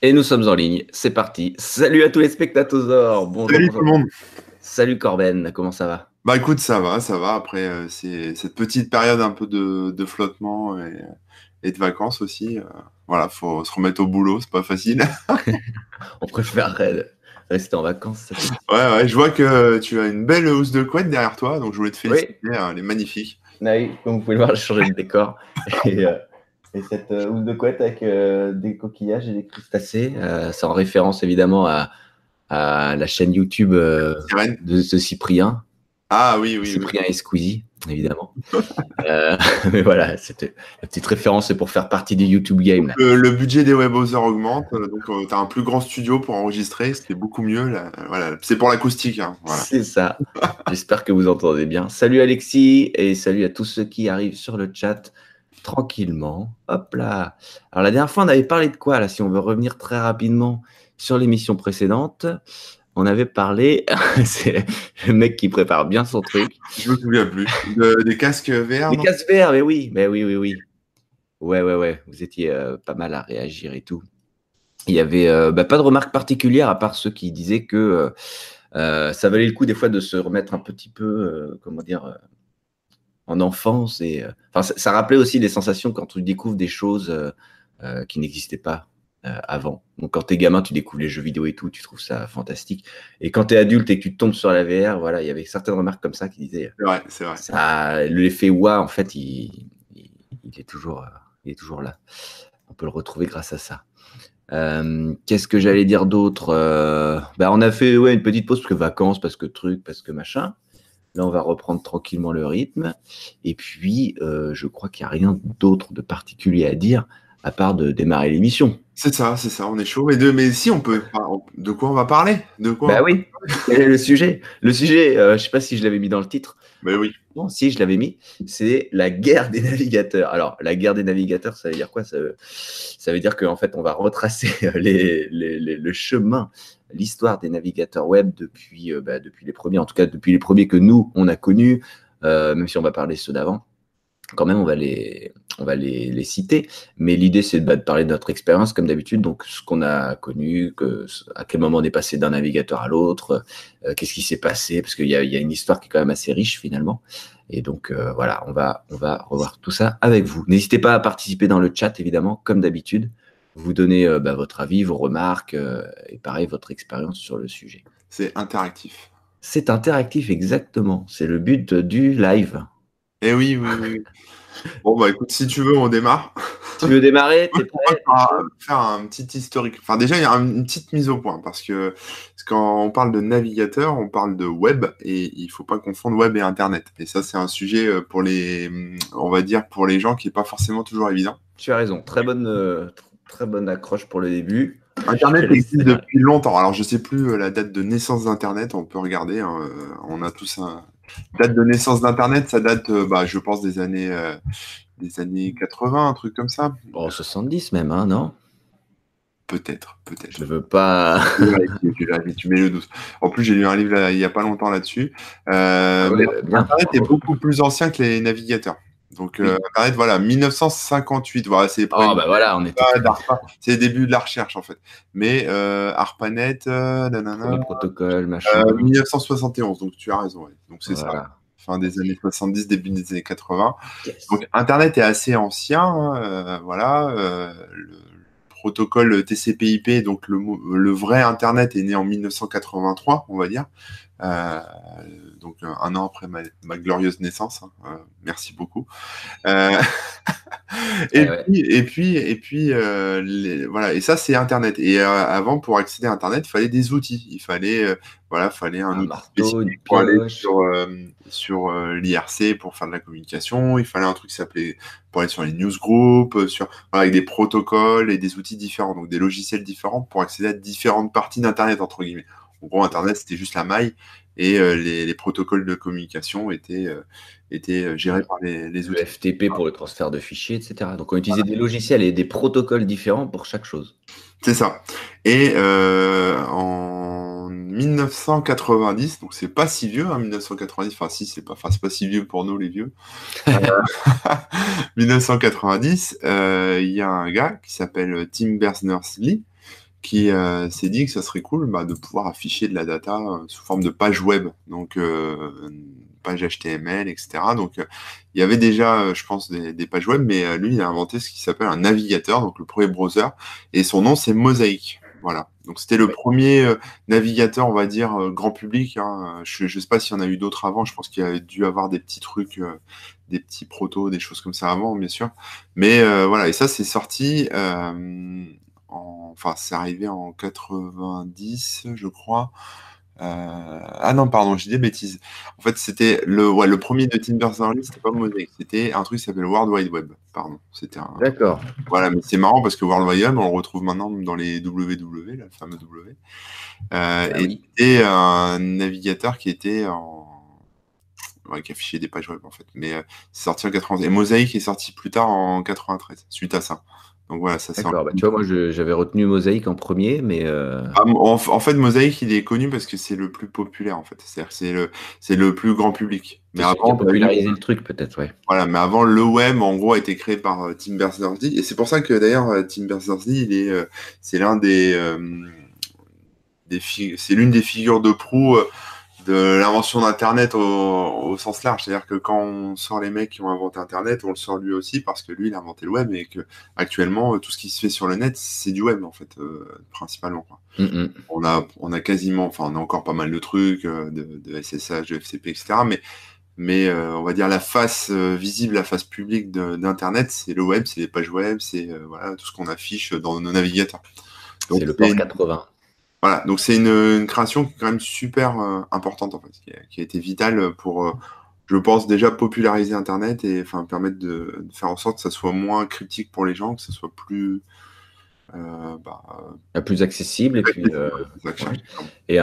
Et nous sommes en ligne, c'est parti. Salut à tous les spectateurs. Bonjour, Salut bonjour. tout le monde. Salut Corben, comment ça va? Bah écoute, ça va, ça va. Après, euh, c'est cette petite période un peu de, de flottement et, et de vacances aussi. euh, voilà, faut se remettre au boulot, c'est pas facile. On préférerait rester en vacances. Ouais, ouais, je vois que tu as une belle housse de couette derrière toi, donc je voulais te féliciter, hein, elle est magnifique. Oui, comme vous pouvez le voir, j'ai changé de décor. Et, euh, et cette euh, housse de couette avec euh, des coquillages et des crustacés, euh, c'est en référence évidemment à, à la chaîne YouTube euh, de ce Cyprien, Ah oui, oui, oui. Cyprien et Squeezie, évidemment. Euh, mais voilà, c'était la petite référence, c'est pour faire partie du YouTube game. là. Le, le budget des webosers augmente, euh, donc tu as un plus grand studio pour enregistrer, c'est beaucoup mieux. Là. Voilà, c'est pour l'acoustique. Hein, voilà. C'est ça. J'espère que vous entendez bien. Salut Alexis et salut à tous ceux qui arrivent sur le chat tranquillement. Hop là. Alors la dernière fois, on avait parlé de quoi là Si on veut revenir très rapidement sur l'émission précédente, on avait parlé. C'est le mec qui prépare bien son truc. Je me souviens plus. De- des casques. Les non? casques verts, mais oui, mais oui, oui, oui. Ouais, ouais, ouais. Vous étiez euh, pas mal à réagir et tout. Il y avait euh, bah, pas de remarques particulières à part ceux qui disaient que euh, ça valait le coup des fois de se remettre un petit peu, comment dire, en enfance. Et, euh, enfin, ça, ça rappelait aussi des sensations quand tu découvres des choses euh, euh, qui n'existaient pas avant. Donc quand t'es gamin, tu découvres les jeux vidéo et tout, tu trouves ça fantastique. Et quand t'es adulte et que tu tombes sur la VR, voilà, il y avait certaines remarques comme ça qui disaient vrai, c'est vrai. ça, l'effet wa, en fait, il, il, il est toujours, il est toujours là. On peut le retrouver grâce à ça. Euh, Qu'est-ce que j'allais dire d'autre Euh, bah, On a fait ouais, une petite pause parce que vacances, parce que truc, parce que machin. Là, on va reprendre tranquillement le rythme. Et puis, euh, je crois qu'il n'y a rien d'autre de particulier à dire à part de démarrer l'émission. C'est ça, c'est ça, on est chaud. Mais, de, mais si, on peut. De quoi on va parler? De quoi Bah oui, quel est le sujet? Le sujet, euh, je sais pas si je l'avais mis dans le titre. Mais oui. Non, si, je l'avais mis. C'est la guerre des navigateurs. Alors, la guerre des navigateurs, ça veut dire quoi? Ça veut, ça veut dire qu'en fait, on va retracer les, les- les- le chemin, l'histoire des navigateurs web depuis, euh, bah, depuis les premiers, en tout cas depuis les premiers que nous, on a connus, euh, même si on va parler ceux d'avant. Quand même, on va les, on va les, les citer. Mais l'idée, c'est bah, de parler de notre expérience, comme d'habitude. Donc, ce qu'on a connu, que, à quel moment on est passé d'un navigateur à l'autre, euh, qu'est-ce qui s'est passé, parce qu'il y a, il y a une histoire qui est quand même assez riche finalement. Et donc euh, voilà, on va, on va revoir tout ça avec vous. N'hésitez pas à participer dans le chat, évidemment, comme d'habitude. Vous donnez euh, bah, votre avis, vos remarques euh, et pareil, votre expérience sur le sujet. C'est interactif. C'est interactif, exactement. C'est le but du live. Eh oui, oui, oui. bon, bah écoute, si tu veux, on démarre. Tu veux démarrer On va prêt? faire, faire un petit historique. Enfin, déjà, il y a une petite mise au point parce que, quand on parle de navigateur, on parle de web et il faut pas confondre web et internet. Et ça, c'est un sujet euh, pour les, on va dire, pour les gens qui est pas forcément toujours évident. Tu as raison. Très bonne, euh, tr- très bonne accroche pour le début. Internet Je te existe depuis longtemps. Alors, je sais plus euh, la date de naissance d'Internet. On peut regarder. hein, On a tous un date de naissance d'Internet. Ça date, euh, bah, je pense, des années, euh, des années 80, un truc comme ça. Bon, 70 même, hein, non? Peut-être, peut-être. Je veux pas. Tu mets le 12. En plus, j'ai lu un livre là, il n'y a pas longtemps là-dessus. Euh, Ah ouais. Internet est beaucoup plus ancien que les navigateurs. Donc, euh, Oui. Internet, voilà, 1958. Voilà, c'est les Oh, bah voilà, on était Ah, d'ARPA. C'est le début de la recherche, en fait. Mais euh, ARPANET, euh, nanana, les protocoles, machin. euh, 1971. Donc, tu as raison. ouais. Donc, c'est ça. Fin des années 70, début des années 80. Yes. Donc Internet est assez ancien, hein, euh, voilà. euh, le protocole TCP/IP, donc le, le vrai Internet est né en 1983, on va dire. Euh, donc euh, un an après ma, ma glorieuse naissance. hein, euh, merci beaucoup. Et, ouais. puis, et puis et puis les- voilà et ça c'est Internet. Et avant pour accéder à Internet, il fallait des outils. Il fallait voilà, fallait un, Un outil marteau, spécifique pour aller sur sur l'IRC pour faire de la communication. Il fallait un truc qui s'appelait pour aller sur les newsgroups, sur voilà, avec des protocoles et des outils différents, donc des logiciels différents pour accéder à différentes parties d'Internet entre guillemets. En gros, Internet c'était juste la maille et euh, les, les protocoles de communication étaient euh, étaient euh, gérés par les, les Le outils. FTP pour le transfert de fichiers, etc. Donc on utilisait des logiciels et des protocoles différents pour chaque chose. C'est ça. Et euh, en 1990, donc c'est pas si vieux, hein, 1990, enfin si, c'est pas, pas si vieux pour nous les vieux. Euh, 1990, euh, il y a un gars qui s'appelle Tim Berners-Lee qui euh, s'est dit que ça serait cool bah, de pouvoir afficher de la data euh, sous forme de page web, donc euh, page HTML, etc. Donc il y avait déjà, je pense, des, pages web, mais lui, il a inventé ce qui s'appelle un navigateur, donc le premier browser, et son nom, c'est Mosaic. Voilà. Donc c'était le premier navigateur, on va dire, grand public. Hein. Je ne sais pas s'il y en a eu d'autres avant. Je pense qu'il y a dû avoir des petits trucs, des petits protos, des choses comme ça avant, bien sûr. Mais voilà, et ça, c'est sorti enfin, c'est arrivé en 90, je crois. Euh, ah non, pardon, j'ai des bêtises. En fait, c'était le, ouais, le premier de Berners-Lee, c'était pas Mosaic, c'était un truc qui s'appelle World Wide Web. Pardon, c'était un. D'accord. Voilà, mais c'est marrant parce que World Wide Web, on le retrouve maintenant dans les WW, le fameux W. Euh, ah et c'était un navigateur qui était en. Ouais, qui affichait des pages web en fait. Mais euh, c'est sorti en 93. Et Mosaic est sorti plus tard en 93, suite à ça. Donc voilà, ça D'accord, bah, tu vois, moi j'avais retenu Mosaïque en premier, mais. Euh, ah, en, fait, Mosaïque, il est connu parce que c'est le plus populaire, en fait. C'est-à-dire c'est le, c'est le plus grand public. Mais avant. populariser le truc, peut-être, ouais. Voilà, mais avant, le web, en gros, a été créé par euh, Tim Berners-Lee. Et c'est pour ça que d'ailleurs, euh, Tim Berners-Lee, il est, c'est l'un des. des c'est l'une des figures de proue de l'invention d'Internet au, sens large. C'est-à-dire que quand on sort les mecs qui ont inventé Internet, on le sort lui aussi parce que lui, il a inventé le web et que actuellement, tout ce qui se fait sur le net, c'est du web, en fait, euh, principalement. Mm, mm. On, a, on a quasiment, enfin, on a encore pas mal de trucs, euh, de, SSH, de FCP, etc. Mais, mais euh, on va dire la face visible, la face publique d'Internet, c'est le web, c'est les pages web, c'est voilà, tout ce qu'on affiche dans nos navigateurs. C'est le port 80. Voilà, donc c'est une, création qui est quand même super euh, importante en fait, qui a, été vitale pour, euh, je pense déjà populariser Internet et enfin permettre de, faire en sorte que ça soit moins critique pour les gens, que ça soit plus euh, bah, plus accessible et puis et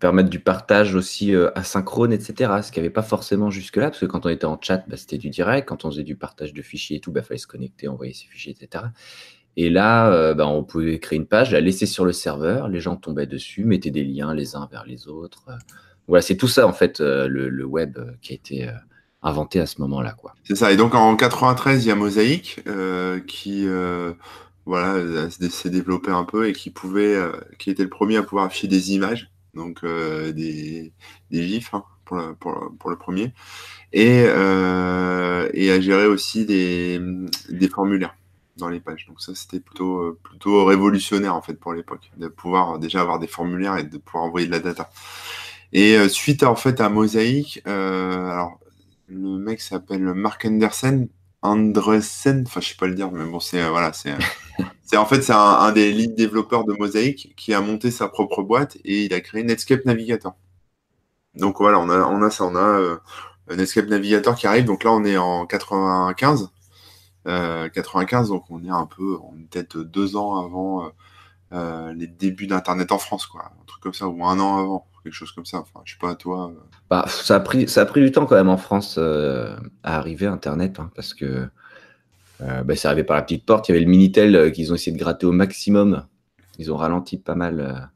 permettre du partage aussi asynchrone, etc. Ce qui n'y avait pas forcément jusque-là, parce que quand on était en chat, bah, c'était du direct. Quand on faisait du partage de fichiers et tout, il bah, fallait se connecter, envoyer ses fichiers, etc. Et là, euh, ben, on pouvait créer une page, la laisser sur le serveur, les gens tombaient dessus, mettaient des liens les uns vers les autres. Voilà, c'est tout ça en fait euh, le, web euh, qui a été inventé à ce moment-là, quoi. C'est ça. Et donc en 93, il y a Mosaic qui voilà s'est développé un peu et qui pouvait, qui était le premier à pouvoir afficher des images, donc des, des gifs hein, pour, le premier, et, à gérer aussi des formulaires dans les pages. Donc ça, c'était plutôt, euh, plutôt révolutionnaire en fait pour l'époque, de pouvoir déjà avoir des formulaires et de pouvoir envoyer de la data. Et euh, suite à, en fait à Mosaic, euh, alors le mec s'appelle Mark Andersen, Andresen, enfin je sais pas le dire, mais bon c'est voilà, c'est c'est en fait c'est un, des lead développeurs de Mosaic qui a monté sa propre boîte et il a créé Netscape Navigator. Donc voilà, on a on a ça, on a Netscape Navigator qui arrive. Donc là on est en 95. 95, euh, donc on est un peu, on est peut-être deux ans avant euh, euh, les débuts d'Internet en France, quoi. Un truc comme ça, ou un an avant, quelque chose comme ça. Enfin, je sais pas, toi. Bah, ça, a pris, ça a pris du temps quand même en France à arriver Internet, hein, parce que bah, c'est arrivé par la petite porte. Il y avait le Minitel qu'ils ont essayé de gratter au maximum. Ils ont ralenti pas mal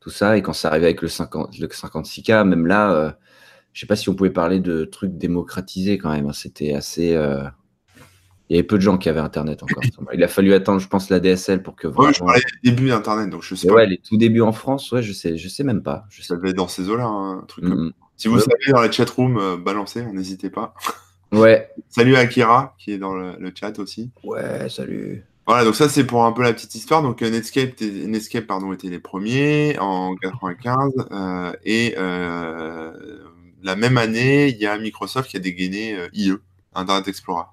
tout ça. Et quand ça arrivait avec le, 50, le 56K, même là, je sais pas si on pouvait parler de trucs démocratisés quand même. Hein. C'était assez. Il y avait peu de gens qui avaient Internet encore. Il a fallu attendre, je pense, la DSL pour que. Vraiment... Ouais, je parlais des débuts d'Internet, donc je sais pas. Ouais, les tout débuts en France, ouais, je sais, je sais même pas. Je ça devait être dans ces eaux-là, hein, un truc comme... Si vous savez dans la chatroom, euh, balancez, n'hésitez pas. Ouais. salut Akira, qui est dans le, chat aussi. Ouais, salut. Voilà, donc ça c'est pour un peu la petite histoire. Donc euh, Netscape, Netscape pardon, était les premiers en 95 euh, et la même année, il y a Microsoft qui a dégainé IE, Internet Explorer.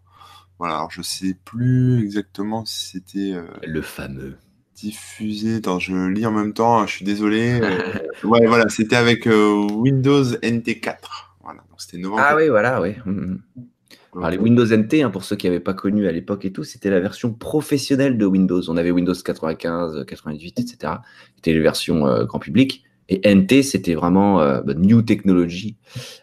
Voilà, alors je sais plus exactement si c'était. Euh, le fameux. Diffusé. Attends, je lis en même temps, hein, je suis désolé. Euh, ouais, voilà, c'était avec euh, Windows NT4. Voilà, donc c'était novembre. Ah oui, voilà, oui. Hum, hum. les Windows NT, hein, pour ceux qui n'avaient pas connu à l'époque et tout, c'était la version professionnelle de Windows. On avait Windows 95, 98, etc. C'était les versions grand public. Et NT, c'était vraiment euh, bah, New Technology.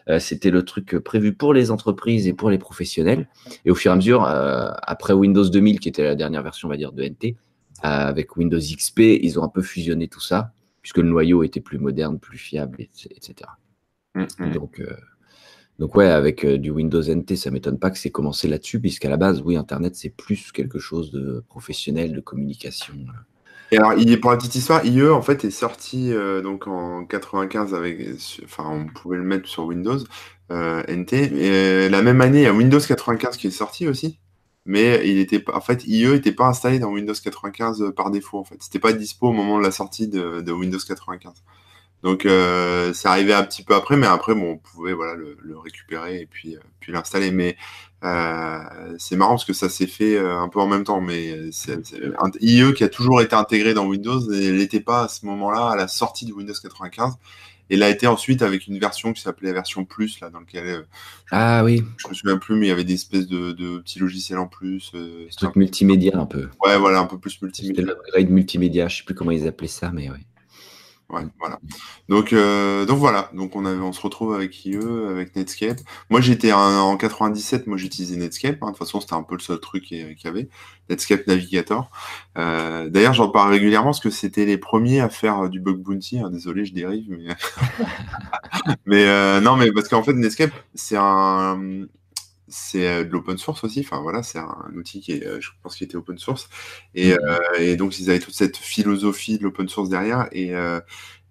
Euh, c'était le truc prévu pour les entreprises et pour les professionnels. Et au fur et à mesure, euh, après Windows 2000, qui était la dernière version, on va dire, de NT, avec Windows XP, ils ont un peu fusionné tout ça, puisque le noyau était plus moderne, plus fiable, etc. Mm, mm. Donc, donc ouais, avec du Windows NT, ça m'étonne pas que c'est commencé là-dessus, puisqu'à la base, oui, Internet, c'est plus quelque chose de professionnel, de communication Et alors, il, pour la petite histoire, IE en fait est sorti euh, donc en 95 avec, enfin, on pouvait le mettre sur Windows euh, NT. La même année, il y a Windows 95 qui est sorti aussi, mais il était en fait IE n'était pas installé dans Windows 95 par défaut en fait. C'était pas dispo au moment de la sortie de Windows 95. Donc euh, c'est arrivé un petit peu après, mais après bon, on pouvait voilà le, le récupérer et puis euh, puis l'installer. Mais euh, c'est marrant parce que ça s'est fait euh, un peu en même temps. Mais c'est IE qui a toujours été intégré dans Windows et n'était pas à ce moment-là à la sortie de Windows 95. Et l'a été ensuite avec une version qui s'appelait version plus là dans lequel euh, ah oui je me souviens plus mais il y avait des espèces de, de petits logiciels en plus euh, truc multimédia un peu ouais voilà un peu plus multimédia c'était l'upgrade multimédia je sais plus comment ils appelaient ça mais ouais Ouais, voilà. Donc, euh, donc voilà. Donc on, avait, on se retrouve avec IE, avec Netscape. Moi j'étais en, 97, moi j'utilisais Netscape. Hein. De toute façon c'était un peu le seul truc qu'il y avait. Netscape Navigator. Euh, D'ailleurs j'en parle régulièrement parce que c'était les premiers à faire du bug bounty. Hein. Désolé, je dérive, mais mais euh, non, mais parce qu'en fait Netscape c'est un c'est euh, de l'open source aussi. Enfin voilà, c'est un, outil qui est, euh, je pense, qui était open source. Et, mmh. euh, et, donc ils avaient toute cette philosophie de l'open source derrière. Et, euh,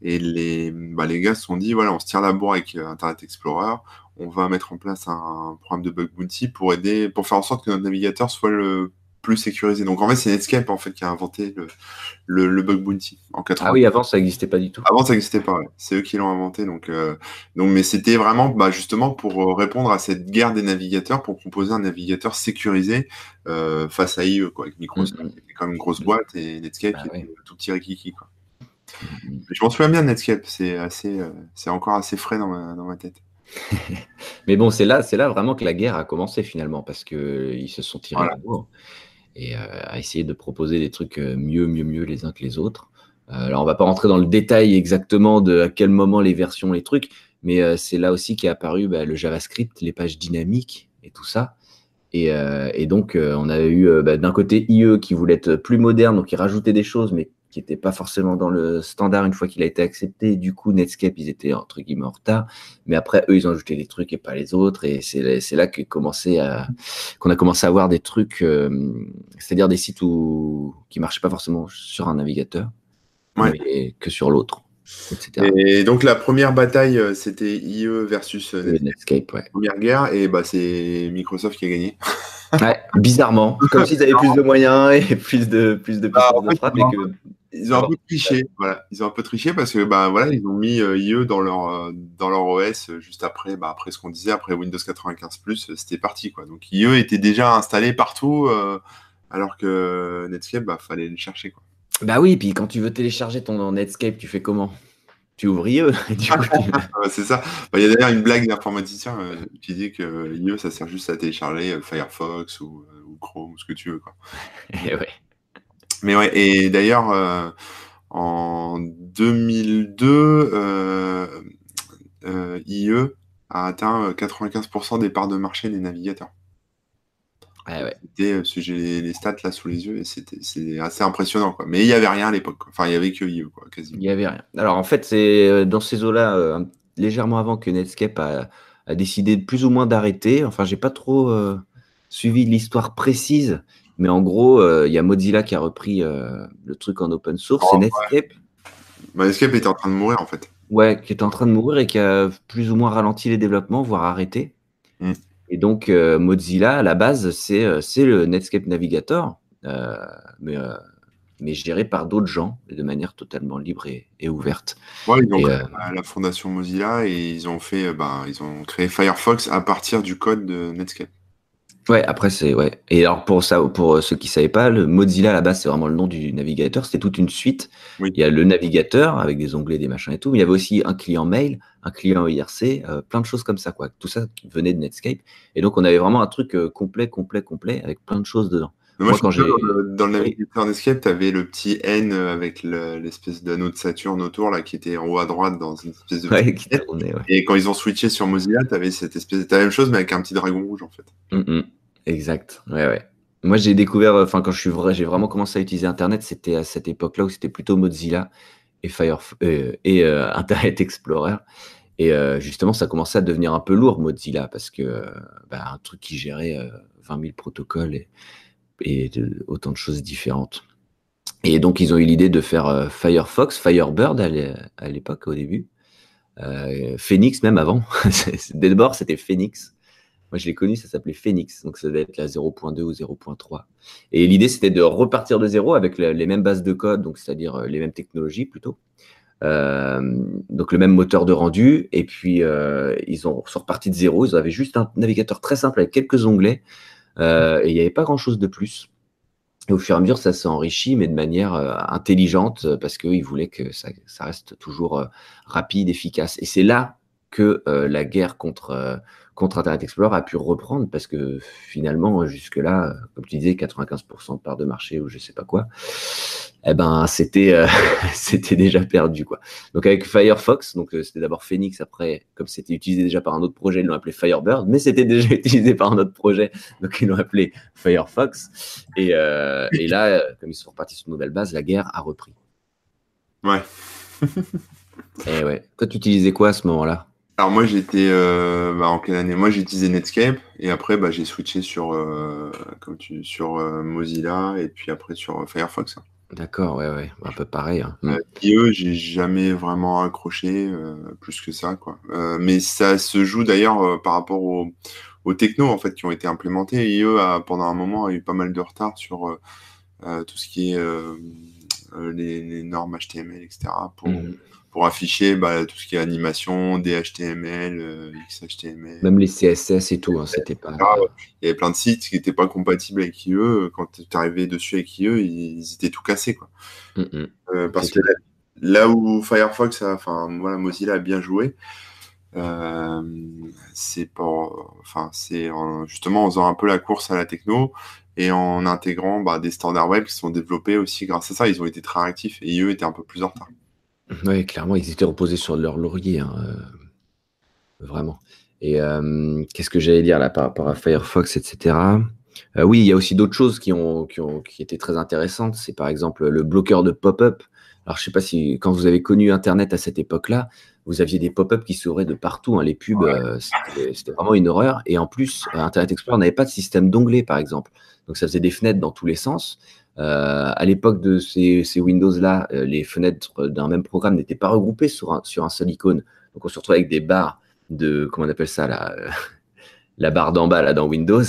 et les, bah, les gars se sont dit voilà, on se tire la bourre avec Internet Explorer. On va mettre en place un programme de bug bounty pour aider, pour faire en sorte que notre navigateur soit le plus sécurisé. Donc en fait, c'est Netscape en fait qui a inventé le, le, bug bounty en 80. Ah oui, avant ça n'existait pas du tout. Avant ça n'existait pas. Ouais. C'est eux qui l'ont inventé. Donc euh, donc mais c'était vraiment bah, justement pour euh, répondre à cette guerre des navigateurs, pour proposer un navigateur sécurisé euh, face à IE quoi, avec Microsoft mm -hmm. qui était comme une grosse boîte et Netscape bah, qui tout petit rikiki quoi. Mm -hmm. Je m'en souviens bien de Netscape. C'est assez, euh, c'est encore assez frais dans ma, dans ma tête. mais bon, c'est là, c'est là vraiment que la guerre a commencé finalement parce que ils se sont tirés voilà. la bourre et euh, à essayer de proposer des trucs euh, mieux, mieux, mieux les uns que les autres. Euh, alors, on va pas rentrer dans le détail exactement de à quel moment les versions, les trucs, mais c'est là aussi qu'est apparu bah, le JavaScript, les pages dynamiques et tout ça. Et, donc, on avait eu bah, d'un côté IE qui voulait être plus moderne, donc il rajoutait des choses, mais qui n'étaient pas forcément dans le standard une fois qu'il a été accepté. Du coup, Netscape, ils étaient entre guillemets en retard. Mais après, eux, ils ont ajouté des trucs et pas les autres. Et c'est là qu'on commencé à, qu'on a commencé à avoir des trucs, euh, c'est-à-dire des sites où, qui marchaient pas forcément sur un navigateur, ouais. mais que sur l'autre. Etc. Et donc la première bataille, c'était IE versus Netscape. Netscape ouais. Première guerre, et bah c'est Microsoft qui a gagné. ouais, bizarrement, comme s'ils avaient plus de moyens et plus de plus de, bah, de frappe, que ils ont un peu triché, voilà. Ils ont un peu triché parce que bah voilà, ils ont mis euh, IE dans leur euh, dans leur OS juste après, bah, après ce qu'on disait, après Windows 95 plus, c'était parti quoi. Donc IE était déjà installé partout, euh, alors que Netscape, bah fallait le chercher quoi. Bah oui, puis quand tu veux télécharger ton Netscape, tu fais comment? Tu ouvres IE. c'est ça. Bah, il y a d'ailleurs une blague d'informaticien euh, qui dit que IE, ça sert juste à télécharger Firefox ou, Chrome, ou ce que tu veux quoi. Et ouais. Mais ouais, et d'ailleurs, euh, en 2002, euh, euh, IE a atteint 95% des parts de marché des navigateurs. Ouais, ouais. J'ai les, les, stats là sous les yeux et c'est assez impressionnant. Quoi. Mais il n'y avait rien à l'époque. Enfin, il n'y avait que IE, quoi, quasiment. Il n'y avait rien. Alors en fait, c'est dans ces eaux-là, légèrement avant que Netscape a, a décidé plus ou moins d'arrêter. Enfin, j'ai pas trop suivi l'histoire précise. Mais en gros, il euh, y a Mozilla qui a repris euh, le truc en open source. Oh, c'est Netscape. Ouais. Bah, Netscape était en train de mourir en fait. Ouais, qui était en train de mourir et qui a plus ou moins ralenti les développements, voire arrêté. Mm. Et donc, euh, Mozilla, à la base, c'est le Netscape Navigator, mais, mais géré par d'autres gens de manière totalement libre et, et ouverte. Ouais, ils ont et, créé la fondation Mozilla et ils ont fait, bah, ils ont créé Firefox à partir du code de Netscape. Ouais, après c'est ouais. Et alors pour ça, pour ceux qui savaient pas, le Mozilla à la base c'est vraiment le nom du navigateur. C'était toute une suite. Oui. Il y a le navigateur avec des onglets, des machins et tout. Mais il y avait aussi un client mail, un client IRC, euh, plein de choses comme ça quoi. Tout ça qui venait de Netscape. Et donc on avait vraiment un truc euh, complet, complet, complet avec plein de choses dedans. Moi, Moi quand j'ai dans le navigateur Netscape, tu avais le petit N avec l'espèce le, d'anneau de Saturne autour là qui était en haut à droite dans une espèce de ouais, qui tournait, ouais. Et quand ils ont switché sur Mozilla, tu avais cette espèce de la même chose mais avec un petit dragon rouge en fait. Mm -hmm. Exact. Ouais, ouais. Moi, j'ai découvert, enfin, quand je suis vrai, j'ai vraiment commencé à utiliser Internet, c'était à cette époque-là où c'était plutôt Mozilla et euh, et euh, Internet Explorer. Et euh, justement, ça commençait à devenir un peu lourd, Mozilla, parce que bah, un truc qui gérait 20 000 protocoles et, autant de choses différentes. Et donc, ils ont eu l'idée de faire Firefox, Firebird à l'époque, au début. Phoenix même avant. D'abord, c'était Phoenix. Moi, je l'ai connu, ça s'appelait Phoenix, donc ça devait être la 0.2 ou 0.3. Et l'idée, c'était de repartir de zéro avec les mêmes bases de code, donc c'est-à-dire euh, les mêmes technologies plutôt. Euh, donc le même moteur de rendu. Et puis, euh, ils ont, sont repartis de zéro. Ils avaient juste un navigateur très simple avec quelques onglets. et il n'y avait pas grand-chose de plus. Et au fur et à mesure, ça s'est enrichi, mais de manière intelligente, parce qu'ils voulaient que ça, ça reste toujours rapide, efficace. Et c'est là que la guerre contre contre Internet Explorer a pu reprendre parce que finalement, jusque-là, comme tu disais, 95% de part de marché ou je sais pas quoi, eh ben, c'était, euh, c'était déjà perdu, quoi. Donc, avec Firefox, donc, euh, c'était d'abord Phoenix, après, comme c'était utilisé déjà par un autre projet, ils l'ont appelé Firebird, mais c'était déjà utilisé par un autre projet, donc ils l'ont appelé Firefox. Et, euh, et là, comme ils sont repartis sur une nouvelle base, la guerre a repris. Ouais. et ouais. Toi, tu utilisais quoi à ce moment-là? Alors moi j'étais euh, bah, en quelle année? Moi j'ai utilisé Netscape et après bah, j'ai switché sur euh, comme tu sur euh, Mozilla et puis après sur Firefox. D'accord, ouais, ouais, un peu pareil. Hein. Mm. IE, j'ai jamais vraiment accroché plus que ça, quoi. mais ça se joue d'ailleurs par rapport aux, aux technos en fait qui ont été implémentés. IE a pendant un moment a eu pas mal de retard sur tout ce qui est les, normes HTML, etc. pour mm pour afficher bah, tout ce qui est animation, DHTML, euh, XHTML. Même les CSS et tout, hein, c'était pas. Il y avait plein de sites qui n'étaient pas compatibles avec IE. Quand tu arrivé dessus avec IE, ils, étaient tout cassés. Quoi. Mm. Euh, parce que là, où Firefox, enfin voilà, Mozilla a bien joué, euh, c'est enfin c'est justement en faisant un peu la course à la techno et en intégrant bah, des standards web qui sont développés aussi grâce à ça. Ils ont été très réactifs et IE était un peu plus en retard. Oui, clairement, ils étaient reposés sur leur laurier, hein, euh, vraiment. Et euh, qu'est-ce que j'allais dire là par rapport à Firefox, etc. Euh, oui, il y a aussi d'autres choses qui ont, qui ont qui étaient très intéressantes. C'est par exemple le bloqueur de pop-up. Alors, je sais pas si quand vous avez connu Internet à cette époque-là, vous aviez des pop-up qui s'ouvraient de partout. Hein. Les pubs, c'était vraiment une horreur. Et en plus, Internet Explorer n'avait pas de système d'onglet, par exemple. Donc, ça faisait des fenêtres dans tous les sens. Euh, à l'époque de ces, Windows-là, euh, les fenêtres d'un même programme n'étaient pas regroupées sur un, sur un seul icône. Donc on se retrouvait avec des barres de, comment on appelle ça, la, la barre d'en bas là, dans Windows,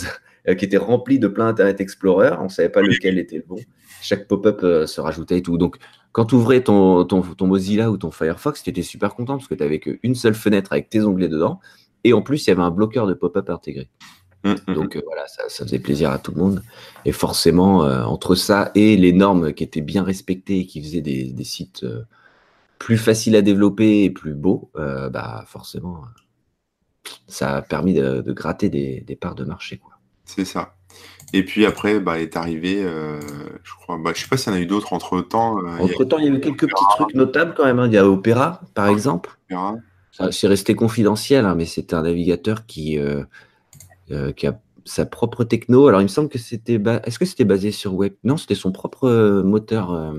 euh, qui était remplie de plein Internet Explorer. On ne savait pas lequel était le bon. Chaque pop-up se rajoutait et tout. Donc quand tu ouvrais ton, ton, ton, Mozilla ou ton Firefox, tu étais super content parce que tu n'avais qu'une seule fenêtre avec tes onglets dedans. Et en plus, il y avait un bloqueur de pop-up intégré. Mmh, mmh, Donc mmh. Euh, voilà, ça, faisait plaisir à tout le monde. Et forcément, euh, entre ça et les normes qui étaient bien respectées et qui faisaient des, sites euh, plus faciles à développer et plus beaux, bah forcément, ça a permis de, gratter des, parts de marché. quoi. C'est ça. Et puis après, bah, est arrivé, je crois, bah, je sais pas s'il y en a eu d'autres entre temps. entre temps, il y a eu quelques petits trucs notables quand même. Hein. Il y a Opera, par exemple. C'est resté confidentiel, hein, mais c'était un navigateur qui euh, qui a sa propre techno. Alors, il me semble que c'était. Est-ce que c'était basé sur Web Non, c'était son propre euh, moteur, euh,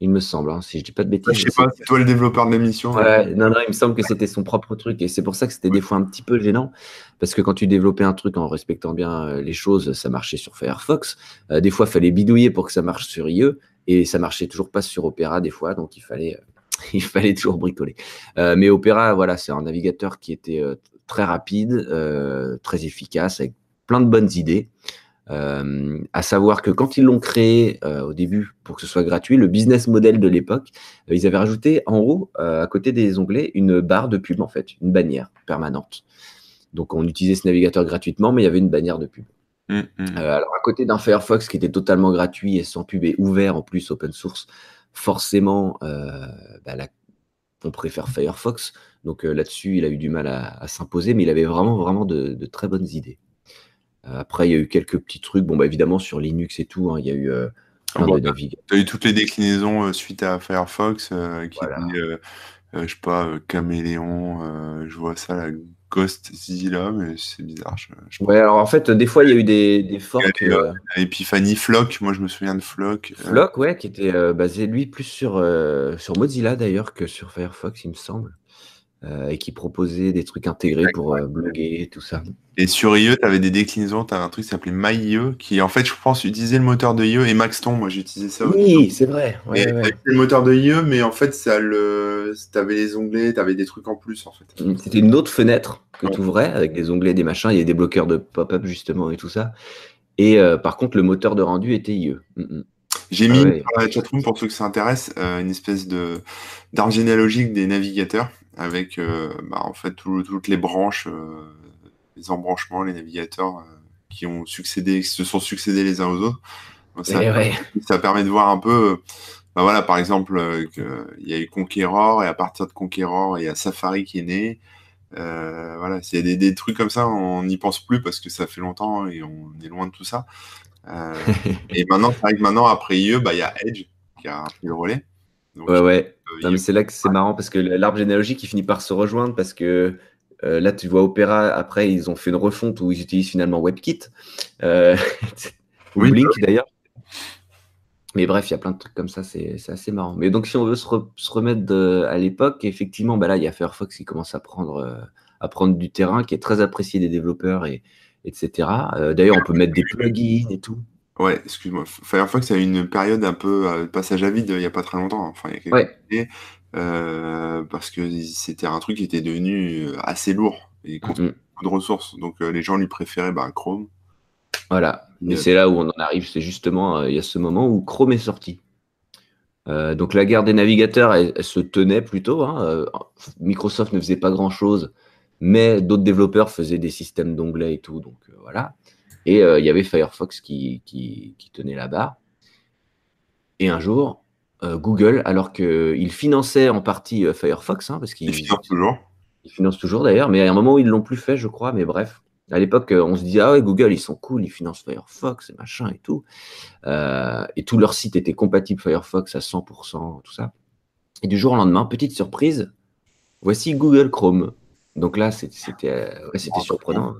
il me semble, hein, si je dis pas de bêtises. je sais pas, c'est toi le développeur de l'émission. Ouais, non, non, il me semble que c'était son propre truc. Et c'est pour ça que c'était des fois un petit peu gênant. Parce que quand tu développais un truc en respectant bien les choses, ça marchait sur Firefox. des fois, il fallait bidouiller pour que ça marche sur IE. Et ça marchait toujours pas sur Opera, des fois. Donc, il fallait. il fallait toujours bricoler. mais Opera, voilà, c'est un navigateur qui était très rapide, euh, très efficace, avec plein de bonnes idées. Euh, à savoir que quand ils l'ont créé euh, au début pour que ce soit gratuit, le business model de l'époque, ils avaient rajouté en haut, à côté des onglets, une barre de pub en fait, une bannière permanente. Donc on utilisait ce navigateur gratuitement, mais il y avait une bannière de pub. Mmh, mmh. alors à côté d'un Firefox qui était totalement gratuit et sans pub et ouvert en plus open source, forcément, bah, on préfère Firefox. Donc euh, là-dessus, il a eu du mal à, s'imposer, mais il avait vraiment, vraiment de, très bonnes idées. Euh, après, il y a eu quelques petits trucs. Bon, bah, évidemment, sur Linux et tout, hein, il y a eu euh. Tu as eu toutes les déclinaisons suite à Firefox, qui je sais pas, Caméléon, je vois ça, la Ghost là, mais c'est bizarre. ouais, alors en fait, des fois, il y a eu des, des forks. Epiphany Flock, moi je me souviens de Flock. Flock, ouais, qui était basé lui plus sur, sur Mozilla d'ailleurs que sur Firefox, il me semble. Euh, et qui proposait des trucs intégrés pour euh, bloguer et tout ça. Et sur IE, tu avais des déclinaisons, tu as un truc qui s'appelait MyIE, qui en fait, je pense, utilisait le moteur de IE et Maxton, moi j'utilisais ça aussi. Oui, c'est vrai. Ouais, ouais. le moteur de IE, mais en fait, ça le... tu avais les onglets, tu avais des trucs en plus en fait. Mm, c'était une autre fenêtre que tu ouvrais avec des onglets, des machins, il y avait des bloqueurs de pop-up justement et tout ça. Et euh, par contre, le moteur de rendu était IE. Mm, mm. J'ai mis dans la chatroom, pour ceux que ça intéresse, une espèce de d'arbre généalogique des navigateurs avec euh, bah, en fait toutes les branches, euh, les embranchements, les navigateurs euh, qui ont succédé, qui se sont succédés les uns aux autres. ça, eh ça, permet de voir un peu, bah voilà, par exemple, il y a eu Conqueror et à partir de Conqueror, il y a Safari qui est né. voilà, s'il y a des, des, trucs comme ça, on n'y pense plus parce que ça fait longtemps et on est loin de tout ça. et maintenant, ça arrive maintenant après IE, bah, il y a Edge qui a pris le relais. ouais, ouais. Euh, c'est là que c'est marrant parce que l'arbre généalogique il finit par se rejoindre parce que euh, là tu vois Opera après ils ont fait une refonte où ils utilisent finalement WebKit euh, ou Blink d'ailleurs. Mais bref, il y a plein de trucs comme ça, c'est assez marrant. Mais donc si on veut se, remettre à l'époque, effectivement, bah là il y a Firefox qui commence à prendre, à prendre du terrain, qui est très apprécié des développeurs et etc. d'ailleurs, on peut mettre des plugins et tout. Ouais, excuse-moi. Firefox a eu une période un peu euh, passage à vide il n'y a pas très longtemps, enfin il y a quelques années, euh, parce que c'était un truc qui était devenu euh, assez lourd et mmh beaucoup de ressources. Donc les gens lui préféraient bah, Chrome. Voilà. Et c'est là où on en arrive. C'est justement il y a ce moment où Chrome est sorti. donc la guerre des navigateurs, elle, se tenait plutôt. Hein, Microsoft ne faisait pas grand-chose, mais d'autres développeurs faisaient des systèmes d'onglets et tout. Donc voilà. Et euh, il y avait Firefox qui, qui, tenait la barre. Et un jour, euh, Google, alors qu'il finançait en partie euh, Firefox, hein, parce qu'il finance toujours. Il finance toujours d'ailleurs, mais à un moment où ils l'ont plus fait, je crois. Mais bref, à l'époque, on se disait ah ouais, Google, ils sont cool, ils financent Firefox et machin et tout. et tout leur site était compatible Firefox à 100%, tout ça. Et du jour au lendemain, petite surprise, voici Google Chrome. Donc là, c'était ouais, surprenant.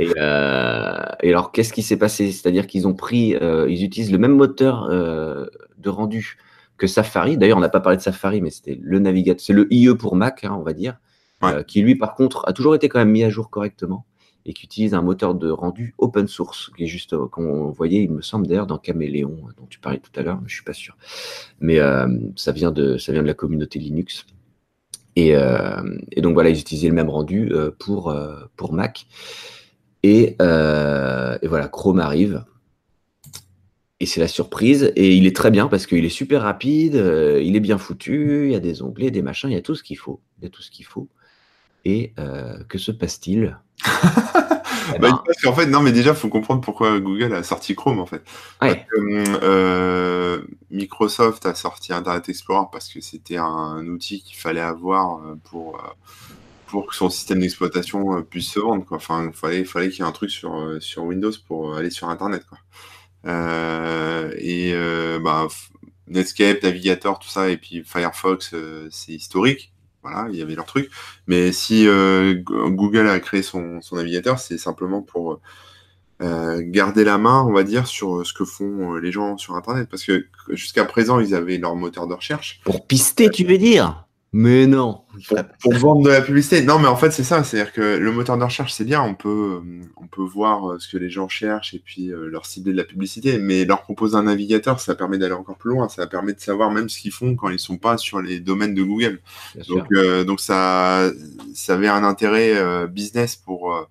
Euh, et, alors, qu'est-ce qui s'est passé? C'est-à-dire qu'ils ont pris, euh, ils utilisent le même moteur euh, de rendu que Safari. D'ailleurs, on n'a pas parlé de Safari, mais c'était le navigateur, c'est le IE pour Mac, hein, on va dire, qui lui, par contre, a toujours été quand même mis à jour correctement et qui utilise un moteur de rendu open source, qui est juste, qu'on voyait, il me semble d'ailleurs, dans Caméléon, dont tu parlais tout à l'heure, mais je suis pas sûr. Mais ça, vient de, ça vient de la communauté Linux. Et, et donc voilà, ils utilisaient le même rendu pour, pour Mac. Euh, et, voilà, Chrome arrive. Et c'est la surprise. Et il est très bien parce qu'il est super rapide, euh, il est bien foutu, il y a des onglets, des machins, il y a tout ce qu'il faut. Il y a tout ce qu'il faut. Et euh, que se passe-t-il? Eh bah, ben, Parce qu'en fait, non, mais déjà, il faut comprendre pourquoi Google a sorti Chrome, en fait. Microsoft a sorti Internet Explorer parce que c'était un outil qu'il fallait avoir pour pour que son système d'exploitation euh, puisse se vendre. Quoi. Enfin, fallait, fallait qu'il y ait un truc sur, euh, sur Windows pour aller sur Internet. Quoi. Euh, et bah, Netscape, Navigator, tout ça, et puis Firefox, c'est historique. Voilà, il y avait leur truc. Mais si Google a créé son navigateur, c'est simplement pour garder la main, on va dire, sur ce que font les gens sur Internet. Parce que jusqu'à présent, ils avaient leur moteur de recherche. Pour pister, tu veux dire? Mais non. Pour, vendre de la publicité. Non, mais en fait, c'est ça. C'est-à-dire que le moteur de recherche, c'est bien. On peut, on peut voir euh, ce que les gens cherchent et puis euh, leur cibler de la publicité. Mais leur proposer un navigateur, ça permet d'aller encore plus loin. Ça permet de savoir même ce qu'ils font quand ils sont pas sur les domaines de Google. donc, euh, donc ça, ça avait un intérêt business pour,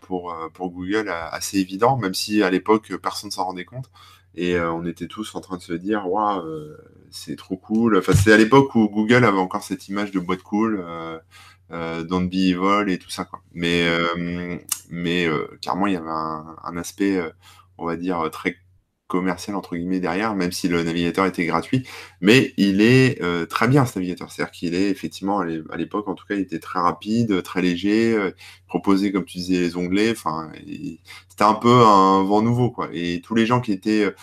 pour, pour Google assez évident, même si à l'époque, personne s'en rendait compte. Et on était tous en train de se dire, waouh, c'est trop cool. Enfin, c'est à l'époque où Google avait encore cette image de boîte cool, euh, euh, don't be evil et tout ça. Quoi. Mais, euh, mais euh, clairement, il y avait un, aspect, on va dire, très commercial entre guillemets derrière, même si le navigateur était gratuit, mais il est très bien ce navigateur, c'est-à-dire qu'il est effectivement à l'époque en tout cas il était très rapide, très léger, euh, proposait comme tu disais les onglets, enfin c'était un peu un vent nouveau quoi. Et tous les gens qui étaient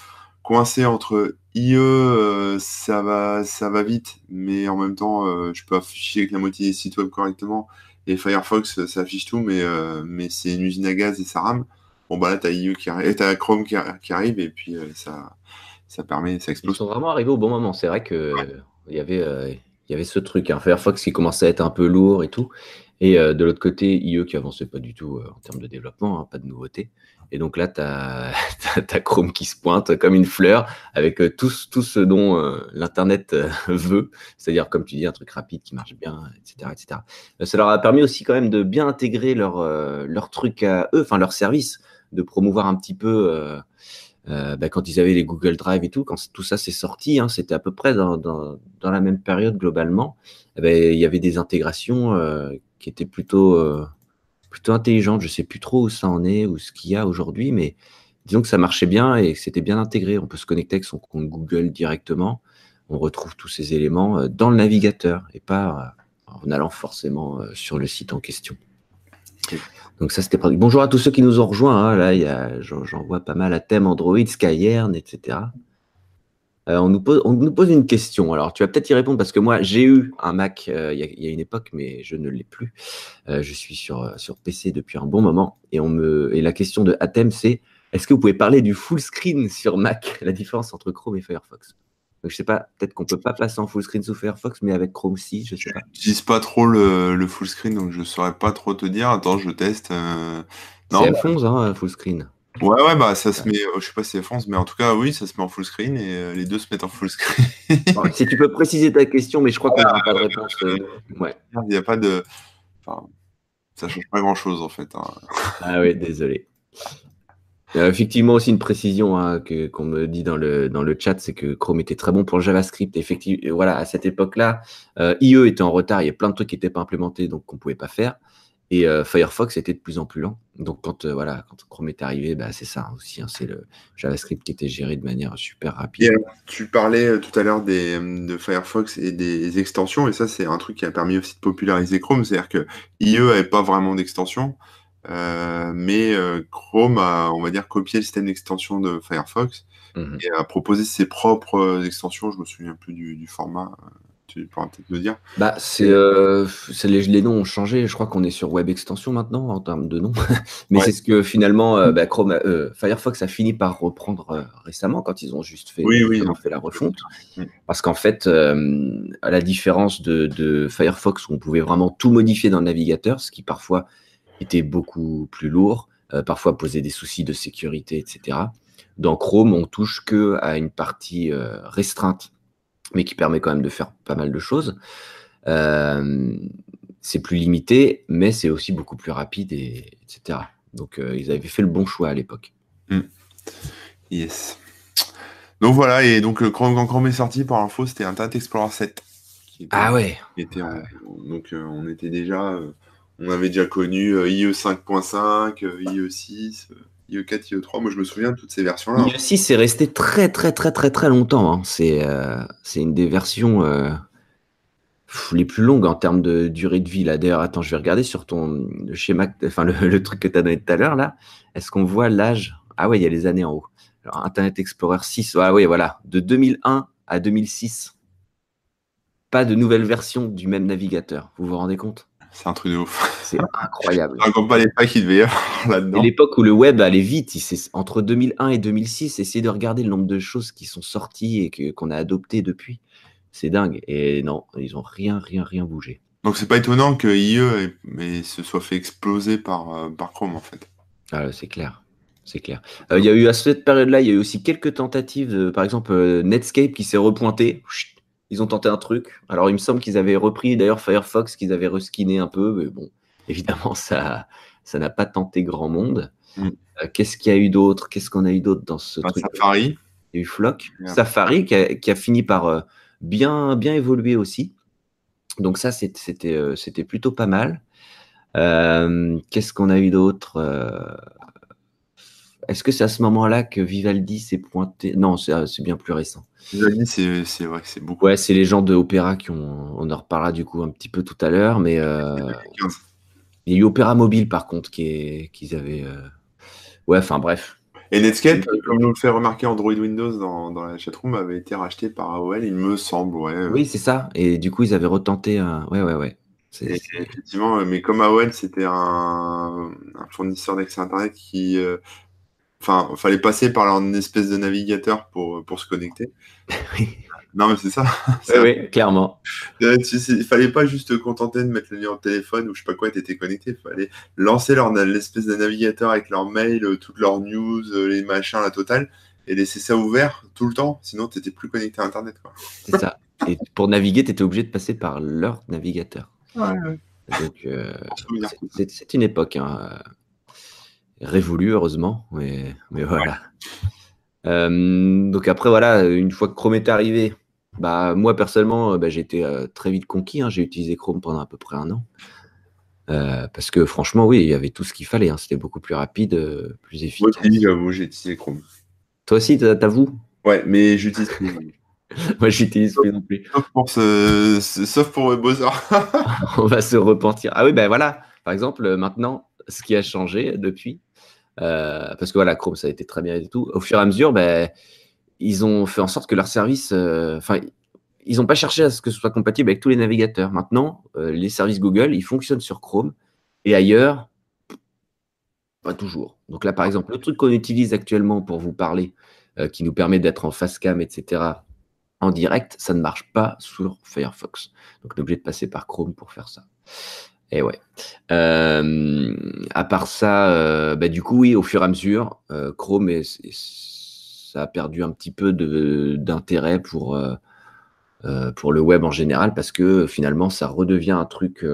coincé entre IE, euh, ça va, ça va vite, mais en même temps, euh, je peux afficher avec la moitié des sites web correctement. Et Firefox, ça affiche tout, mais, euh, mais c'est une usine à gaz et ça rame. Bon, bah là, t'as IE qui arrive, t'as Chrome qui, arrive, et puis ça, ça permet, ça explose. Ils sont vraiment arrivés au bon moment. C'est vrai que il y avait, Il y avait ce truc, hein, Firefox qui commençait à être un peu lourd et tout. Et euh, de l'autre côté, IE qui avançait pas du tout euh, en termes de développement, hein, pas de nouveauté. Et donc là, tu as, Chrome qui se pointe comme une fleur avec euh, tout, ce dont l'Internet veut, c'est-à-dire, comme tu dis, un truc rapide qui marche bien, etc. etc. ça leur a permis aussi quand même de bien intégrer leur, truc à eux, enfin leur service, de promouvoir un petit peu bah, quand ils avaient les Google Drive et tout, quand tout ça s'est sorti, hein, c'était à peu près dans, la même période globalement. Eh ben, il y avait des intégrations qui étaient plutôt, euh, plutôt intelligentes. Je sais plus trop où ça en est, ou ce qu'il y a aujourd'hui, mais disons que ça marchait bien et que c'était bien intégré. On peut se connecter avec son compte Google directement. On retrouve tous ces éléments dans le navigateur et pas en allant forcément sur le site en question. Donc ça, c'était pratique. Bonjour à tous ceux qui nous ont rejoints. Hein. Là, j'en vois pas mal à thème Android, Skyern, etc. Euh, on, nous pose, on nous pose une question. Alors, tu vas peut-être y répondre parce que moi, j'ai eu un Mac euh, il y, a une époque, mais je ne l'ai plus. Euh, je suis sur, sur PC depuis un bon moment. Et, on me, et la question de Athème, c'est est-ce que vous pouvez parler du full screen sur Mac? La différence entre Chrome et Firefox donc, je sais pas, peut-être qu'on peut pas passer en full screen sous Firefox, mais avec Chrome si, je sais pas. J'utilise pas trop le, full screen, donc je saurais pas trop te dire. Attends, je teste. Euh... C'est F11, hein, full screen. Ouais, ouais, bah ça se met, je sais pas si c'est F11, mais en tout cas, oui, ça se met en full screen et euh, les deux se mettent en full screen. si tu peux préciser ta question, mais je crois qu'on n'aura pas de réponse. Euh, ouais. Il n'y a pas de. Enfin, ça change pas grand chose en fait. Hein. Ah oui, désolé. Euh, effectivement, aussi une précision hein, que, qu'on me dit dans le, dans le chat, c'est que Chrome était très bon pour le JavaScript. Effectivement, voilà, à cette époque-là, euh, IE était en retard, il y a plein de trucs qui n'étaient pas implémentés, donc qu'on ne pouvait pas faire. Et euh, Firefox était de plus en plus lent. Donc quand voilà, quand Chrome est arrivé, bah, c'est ça aussi. Hein, c'est le JavaScript qui était géré de manière super rapide. tu parlais tout à l'heure de Firefox et des extensions, et ça c'est un truc qui a permis aussi de populariser Chrome, c'est-à-dire que IE n'avait pas vraiment d'extension. Euh, mais euh, Chrome a, on va dire, copié le système d'extension de Firefox mhm. et a proposé ses propres euh, extensions. Je me souviens plus du, format. Tu pourras peut-être me dire. Bah, c'est, les, les, noms ont changé. Je crois qu'on est sur Web Extension maintenant en termes de noms. mais c'est ce que finalement bah, Chrome, Firefox a fini par reprendre récemment quand ils ont juste fait, fait la refonte. Parce qu'en fait, à la différence de, de Firefox où on pouvait vraiment tout modifier dans le navigateur, ce qui parfois était beaucoup plus lourd, euh, parfois posait des soucis de sécurité, etc. Dans Chrome, on touche que à une partie euh, restreinte, mais qui permet quand même de faire pas mal de choses. Euh, c'est plus limité, mais c'est aussi beaucoup plus rapide, et, etc. Donc, ils avaient fait le bon choix à l'époque. Hmm. Yes. Donc voilà, et donc Chrome, quand Chrome est sorti, par info, c'était Internet Explorer 7. ah ouais. donc on était déjà on avait déjà connu IE 5.5, IE 6, IE 4, IE 3. Moi, je me souviens de toutes ces versions-là. IE 6 est resté très, très, très, très, très longtemps. Hein. Euh, c'est une des versions euh, les plus longues en termes de durée de vie. D'ailleurs, attends, je vais regarder sur ton schéma, enfin, le, truc que tu as donné tout à l'heure. là. Est-ce qu'on voit l'âge? Ah ouais, il y a les années en haut. Alors, Internet Explorer 6, ah oui, voilà, de 2001 à 2006. Pas de nouvelle version du même navigateur. Vous vous rendez compte? C'est un truc de ouf. C'est incroyable. Je raconte pas les pas qu'il devait y avoir là-dedans. l'époque où le web allait vite, entre 2001 et 2006, essayez de regarder le nombre de choses qui sont sorties et qu'on a adoptées depuis. C'est dingue. Et non, ils ont rien, rien, rien bougé. Donc c'est pas étonnant que IE mais se soit fait exploser par, euh, par Chrome en fait. Ah, c'est clair. C'est clair. Euh, il y a eu à cette période-là, il y a eu aussi quelques tentatives, de, par exemple euh, Netscape qui s'est repointé. Ils ont tenté un truc. Alors, il me semble qu'ils avaient repris d'ailleurs Firefox, qu'ils avaient reskiné un peu, mais bon, évidemment, ça ça n'a pas tenté grand monde. Mm. Euh, qu'est-ce qu'il y a eu d'autre? Qu'est-ce qu'on a eu d'autre dans ce truc? Safari. Il y a eu Flock. Safari qui a, fini par euh, bien, bien évoluer aussi. Donc, ça, euh, c'était plutôt pas mal. Qu'est-ce qu'on a eu d'autre est-ce que c'est à ce moment-là que Vivaldi s'est pointé? Non, c'est bien plus récent. Vivaldi, c'est vrai c'est beaucoup. Ouais, c'est les gens de Opéra qui ont. On en reparlera du coup un petit peu tout à l'heure, mais euh, il y a eu Opéra Mobile par contre qui qu'ils avaient. Euh, ouais, enfin bref. Et Netscape, comme nous le fait remarquer Android Windows dans, dans, la chatroom, avait été racheté par AOL, il me semble. Ouais. Oui, c'est ça. Et du coup, ils avaient retenté un. Ouais, ouais, ouais. Effectivement, mais comme AOL, c'était un, un, fournisseur d'accès Internet qui, euh, enfin, fallait passer par une espèce de navigateur pour, pour se connecter. Non, mais c'est ça. Oui, oui, clairement. Euh, il fallait pas juste te contenter de mettre le numéro de téléphone ou je sais pas quoi, tu étais connecté. Il fallait lancer leur l'espèce de navigateur avec leur mail, euh, toutes leurs news, euh, les machins, la totale, et laisser ça ouvert tout le temps. Sinon, tu n'étais plus connecté à Internet. C'est ça. Et pour naviguer, tu étais obligé de passer par leur navigateur. Ouais, ouais. Donc, c'est une époque hein, révolue, heureusement. Mais, mais voilà. Euh, donc après, voilà, une fois que Chrome est arrivé, bah, moi personnellement, bah, j'ai été euh, très vite conquis. Hein. j'ai utilisé Chrome pendant à peu près un an. Euh, parce que franchement, oui, il y avait tout ce qu'il fallait. Hein. C'était beaucoup plus rapide, plus efficace. Moi aussi, j'avoue, j'ai utilisé Chrome. Toi aussi, t'avoues Ouais, mais j'utilise plus. Moi, j'utilise plus non plus. Sauf pour, ce... Sauf pour Bowser. On va se repentir. Ah oui, ben voilà. Par exemple, maintenant, ce qui a changé depuis, euh, parce que voilà, Chrome, ça a été très bien et tout. Au fur et à mesure, ben, ils ont fait en sorte que leur service, euh, enfin, ils n'ont pas cherché à ce que ce soit compatible avec tous les navigateurs. Maintenant, euh, les services Google, ils fonctionnent sur Chrome et ailleurs, pas toujours. Donc là, par exemple, le truc qu'on utilise actuellement pour vous parler, qui nous permet d'être en face cam, etc., en direct, ça ne marche pas sur Firefox. Donc on est obligé de passer par Chrome pour faire ça. Et ouais. Euh, à part ça, euh, bah, du coup, oui, au fur et à mesure, euh, Chrome, ça a perdu un petit peu d'intérêt pour, pour le web en général parce que finalement, ça redevient un truc,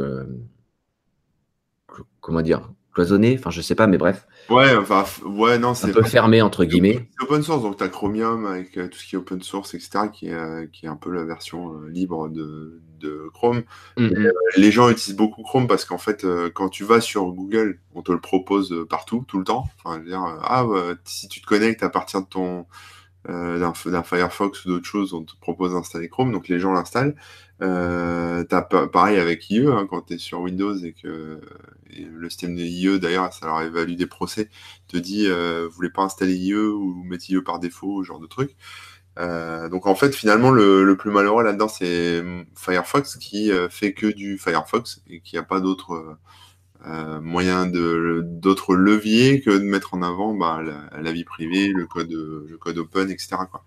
comment dire, cloisonné, enfin je sais pas, mais bref. Ouais, enfin, ouais, non, c'est un peu fermé entre guillemets. C'est open source, donc tu as Chromium avec euh, tout ce qui est open source, etc., qui est, euh, qui est un peu la version euh, libre de, de Chrome. Mm-hmm. les gens utilisent beaucoup Chrome parce qu'en fait, quand tu vas sur Google, on te le propose partout, tout le temps. Enfin, dire, ah, si tu te connectes à partir de ton d'un Firefox ou d'autres choses, on te propose d'installer Chrome, donc les gens l'installent. Euh, as pareil avec IE, hein, quand tu es sur Windows et que le système de IE, d'ailleurs, ça leur évalue des procès, te dit euh, vous voulez pas installer IE ou mettre IE par défaut, ce genre de truc. Euh, donc en fait, finalement, le, plus malheureux là-dedans, c'est Firefox qui euh, fait que du Firefox et qui n'a pas d'autres euh, moyens de d'autres leviers que de mettre en avant bah, la, vie privée, le code, le code open, etc. Quoi.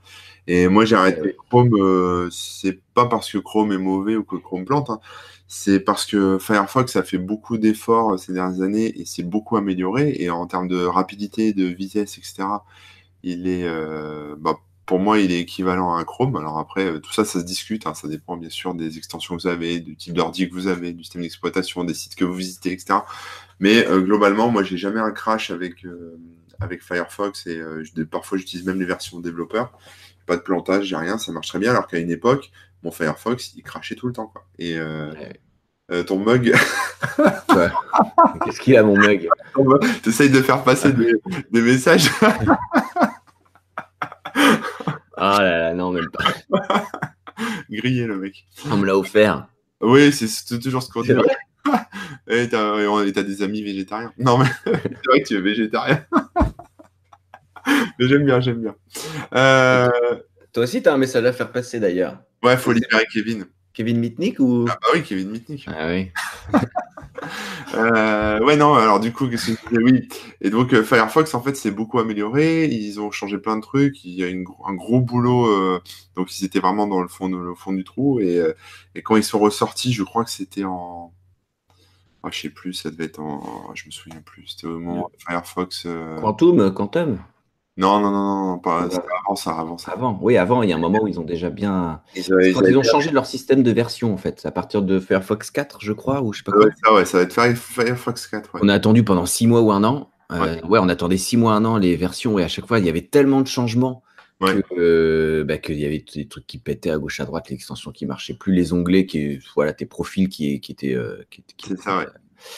Et moi, j'ai arrêté Chrome. c'est pas parce que Chrome est mauvais ou que Chrome plante. Hein, c'est parce que Firefox a fait beaucoup d'efforts euh, ces dernières années et s'est beaucoup amélioré. Et en termes de rapidité, de vitesse, etc., il est, euh, bah, pour moi, il est équivalent à un Chrome. Alors après, euh, tout ça, ça se discute. Hein. ça dépend bien sûr des extensions que vous avez, du type d'ordi que vous avez, du système d'exploitation, des sites que vous visitez, etc. Mais globalement, moi, j'ai jamais un crash avec, avec Firefox et parfois j'utilise même les versions développeurs. Pas de plantage, j'ai rien, ça marche très bien. Alors qu'à une époque, mon Firefox, il crachait tout le temps. Quoi. Et euh, euh, ton mug. Qu'est-ce qu'il a, mon mug? Tu essayes de faire passer des, messages. Ah là là, non, même pas. Grillé, le mec. On me l'a offert. Oui, c'est toujours ce qu'on dit. Et t'as des amis végétariens. Non, mais c'est vrai que tu es végétarien. mais j'aime bien, j'aime bien. Euh, Toi aussi, t'as un message à faire passer d'ailleurs. Ouais, faut libérer Kevin. Kevin Mitnick ou Ah bah oui, Kevin Mitnick. Ah oui. Euh, ouais, non, alors du coup, qu'est-ce que oui. Et donc, euh, Firefox, en fait, c'est beaucoup amélioré. Ils ont changé plein de trucs. Il y a une, un gros boulot. Euh, donc, ils étaient vraiment dans le fond, le fond du trou. Et, euh, et quand ils sont ressortis, je crois que c'était en. Ah, je sais plus, ça devait être en. Je me souviens plus. C'était au moment Firefox. Quantum, Quantum non, non, non, non, pas avant ça, avant ça. Avant, oui, avant, il y a un moment où ils ont déjà bien. Ils, ils, ont changé leur système de version, en fait, à partir de Firefox 4, je crois, ou je sais pas quoi. Ouais, ça, ouais, ça va être Firefox 4. On a attendu pendant six mois ou un an. Euh, ouais. on attendait six mois, un an les versions, et à chaque fois, il y avait tellement de changements que, bah, qu'il y avait des trucs qui pétaient à gauche, à droite, l'extension qui marchait plus, les onglets, qui, voilà, tes profils qui, qui étaient. Euh, qui, C'est ça, ouais.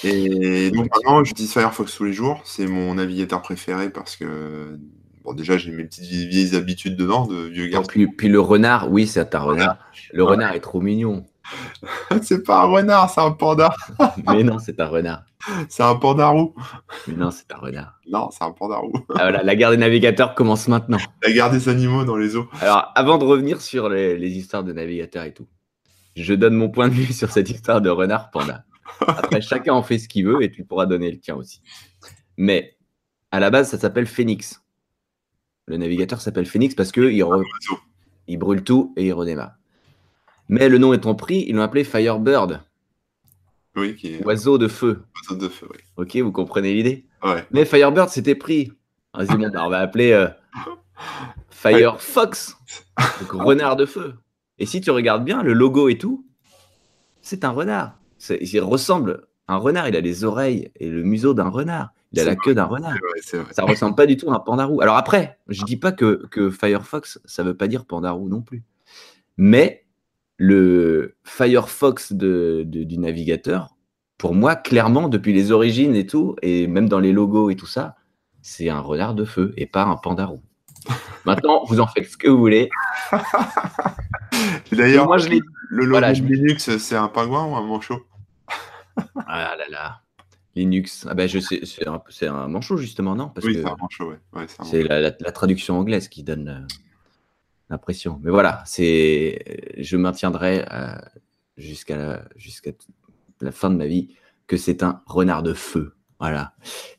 Et donc maintenant, j'utilise Firefox tous les jours. C'est mon navigateur préféré parce que Bon, déjà, j'ai mes petites vieilles habitudes dedans, de vieux garçon. Puis, puis, le renard, oui, c'est un renard. Le renard est trop mignon. c'est pas un renard, c'est un panda. Mais non, c'est un renard. C'est un panda roux. Mais non, c'est un renard. Non, c'est un panda roux. Ah, voilà, la guerre des navigateurs commence maintenant. La guerre des animaux dans les eaux. Alors, avant de revenir sur les, les histoires de navigateurs et tout, je donne mon point de vue sur cette histoire de renard panda. Après, chacun en fait ce qu'il veut et tu pourras donner le tien aussi. Mais à la base, ça s'appelle Phoenix. Le navigateur s'appelle Phoenix parce que il, il brûle tout et il redémarre. Mais le nom étant pris, ils l'ont appelé Firebird. Oui, qui est... Oiseau de feu. Oiseau de feu, oui. Ok, vous comprenez l'idée? Ouais. Mais Firebird, c'était pris. On, dit, bon, bah, on va appeler euh, Firefox, donc renard de feu. Et si tu regardes bien, le logo et tout, c'est un renard. Il ressemble à un renard. Il a les oreilles et le museau d'un renard. Il a la queue d'un renard. Vrai, vrai. Ça ressemble pas du tout à un pandarou. Alors après, je dis pas que, que Firefox, ça veut pas dire pandarou non plus. Mais le Firefox de, de- du navigateur, pour moi, clairement, depuis les origines et tout, et même dans les logos et tout ça, c'est un renard de feu et pas un pandarou. Maintenant, vous en faites ce que vous voulez. D'ailleurs, Moi, je l'ai le logo Voilà, de Linux, c'est un pingouin ou un manchot? Ah là là. Linux. Ah ben, je sais, c'est un, c'est un manchot, justement, non? Parce Oui, que c'est un manchot, ouais. ouais c'est un c'est la, la- la traduction anglaise qui donne euh, l'impression. Mais voilà, c'est, je maintiendrai euh, jusqu'à la, jusqu'à t- la fin de ma vie que c'est un renard de feu. Voilà.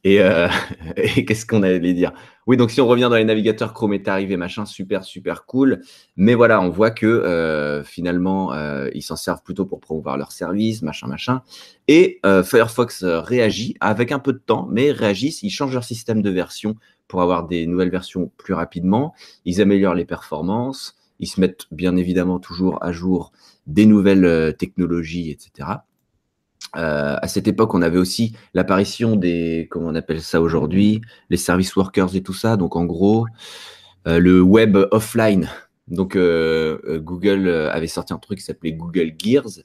Et, euh, et qu'est-ce qu'on allait dire? Oui, donc si on revient dans les navigateurs, Chrome est arrivé, machin, super, super cool. Mais voilà, on voit que euh, finalement, euh, ils s'en servent plutôt pour promouvoir leurs services, machin, machin. Et Firefox réagit avec un peu de temps, mais réagissent, ils changent leur système de version pour avoir des nouvelles versions plus rapidement. Ils améliorent les performances. Ils se mettent bien évidemment toujours à jour des nouvelles technologies, etc. Euh, à cette époque, on avait aussi l'apparition des, comment on appelle ça aujourd'hui, les service workers et tout ça. Donc en gros, euh, le web offline. Donc euh, Google avait sorti un truc qui s'appelait Google Gears.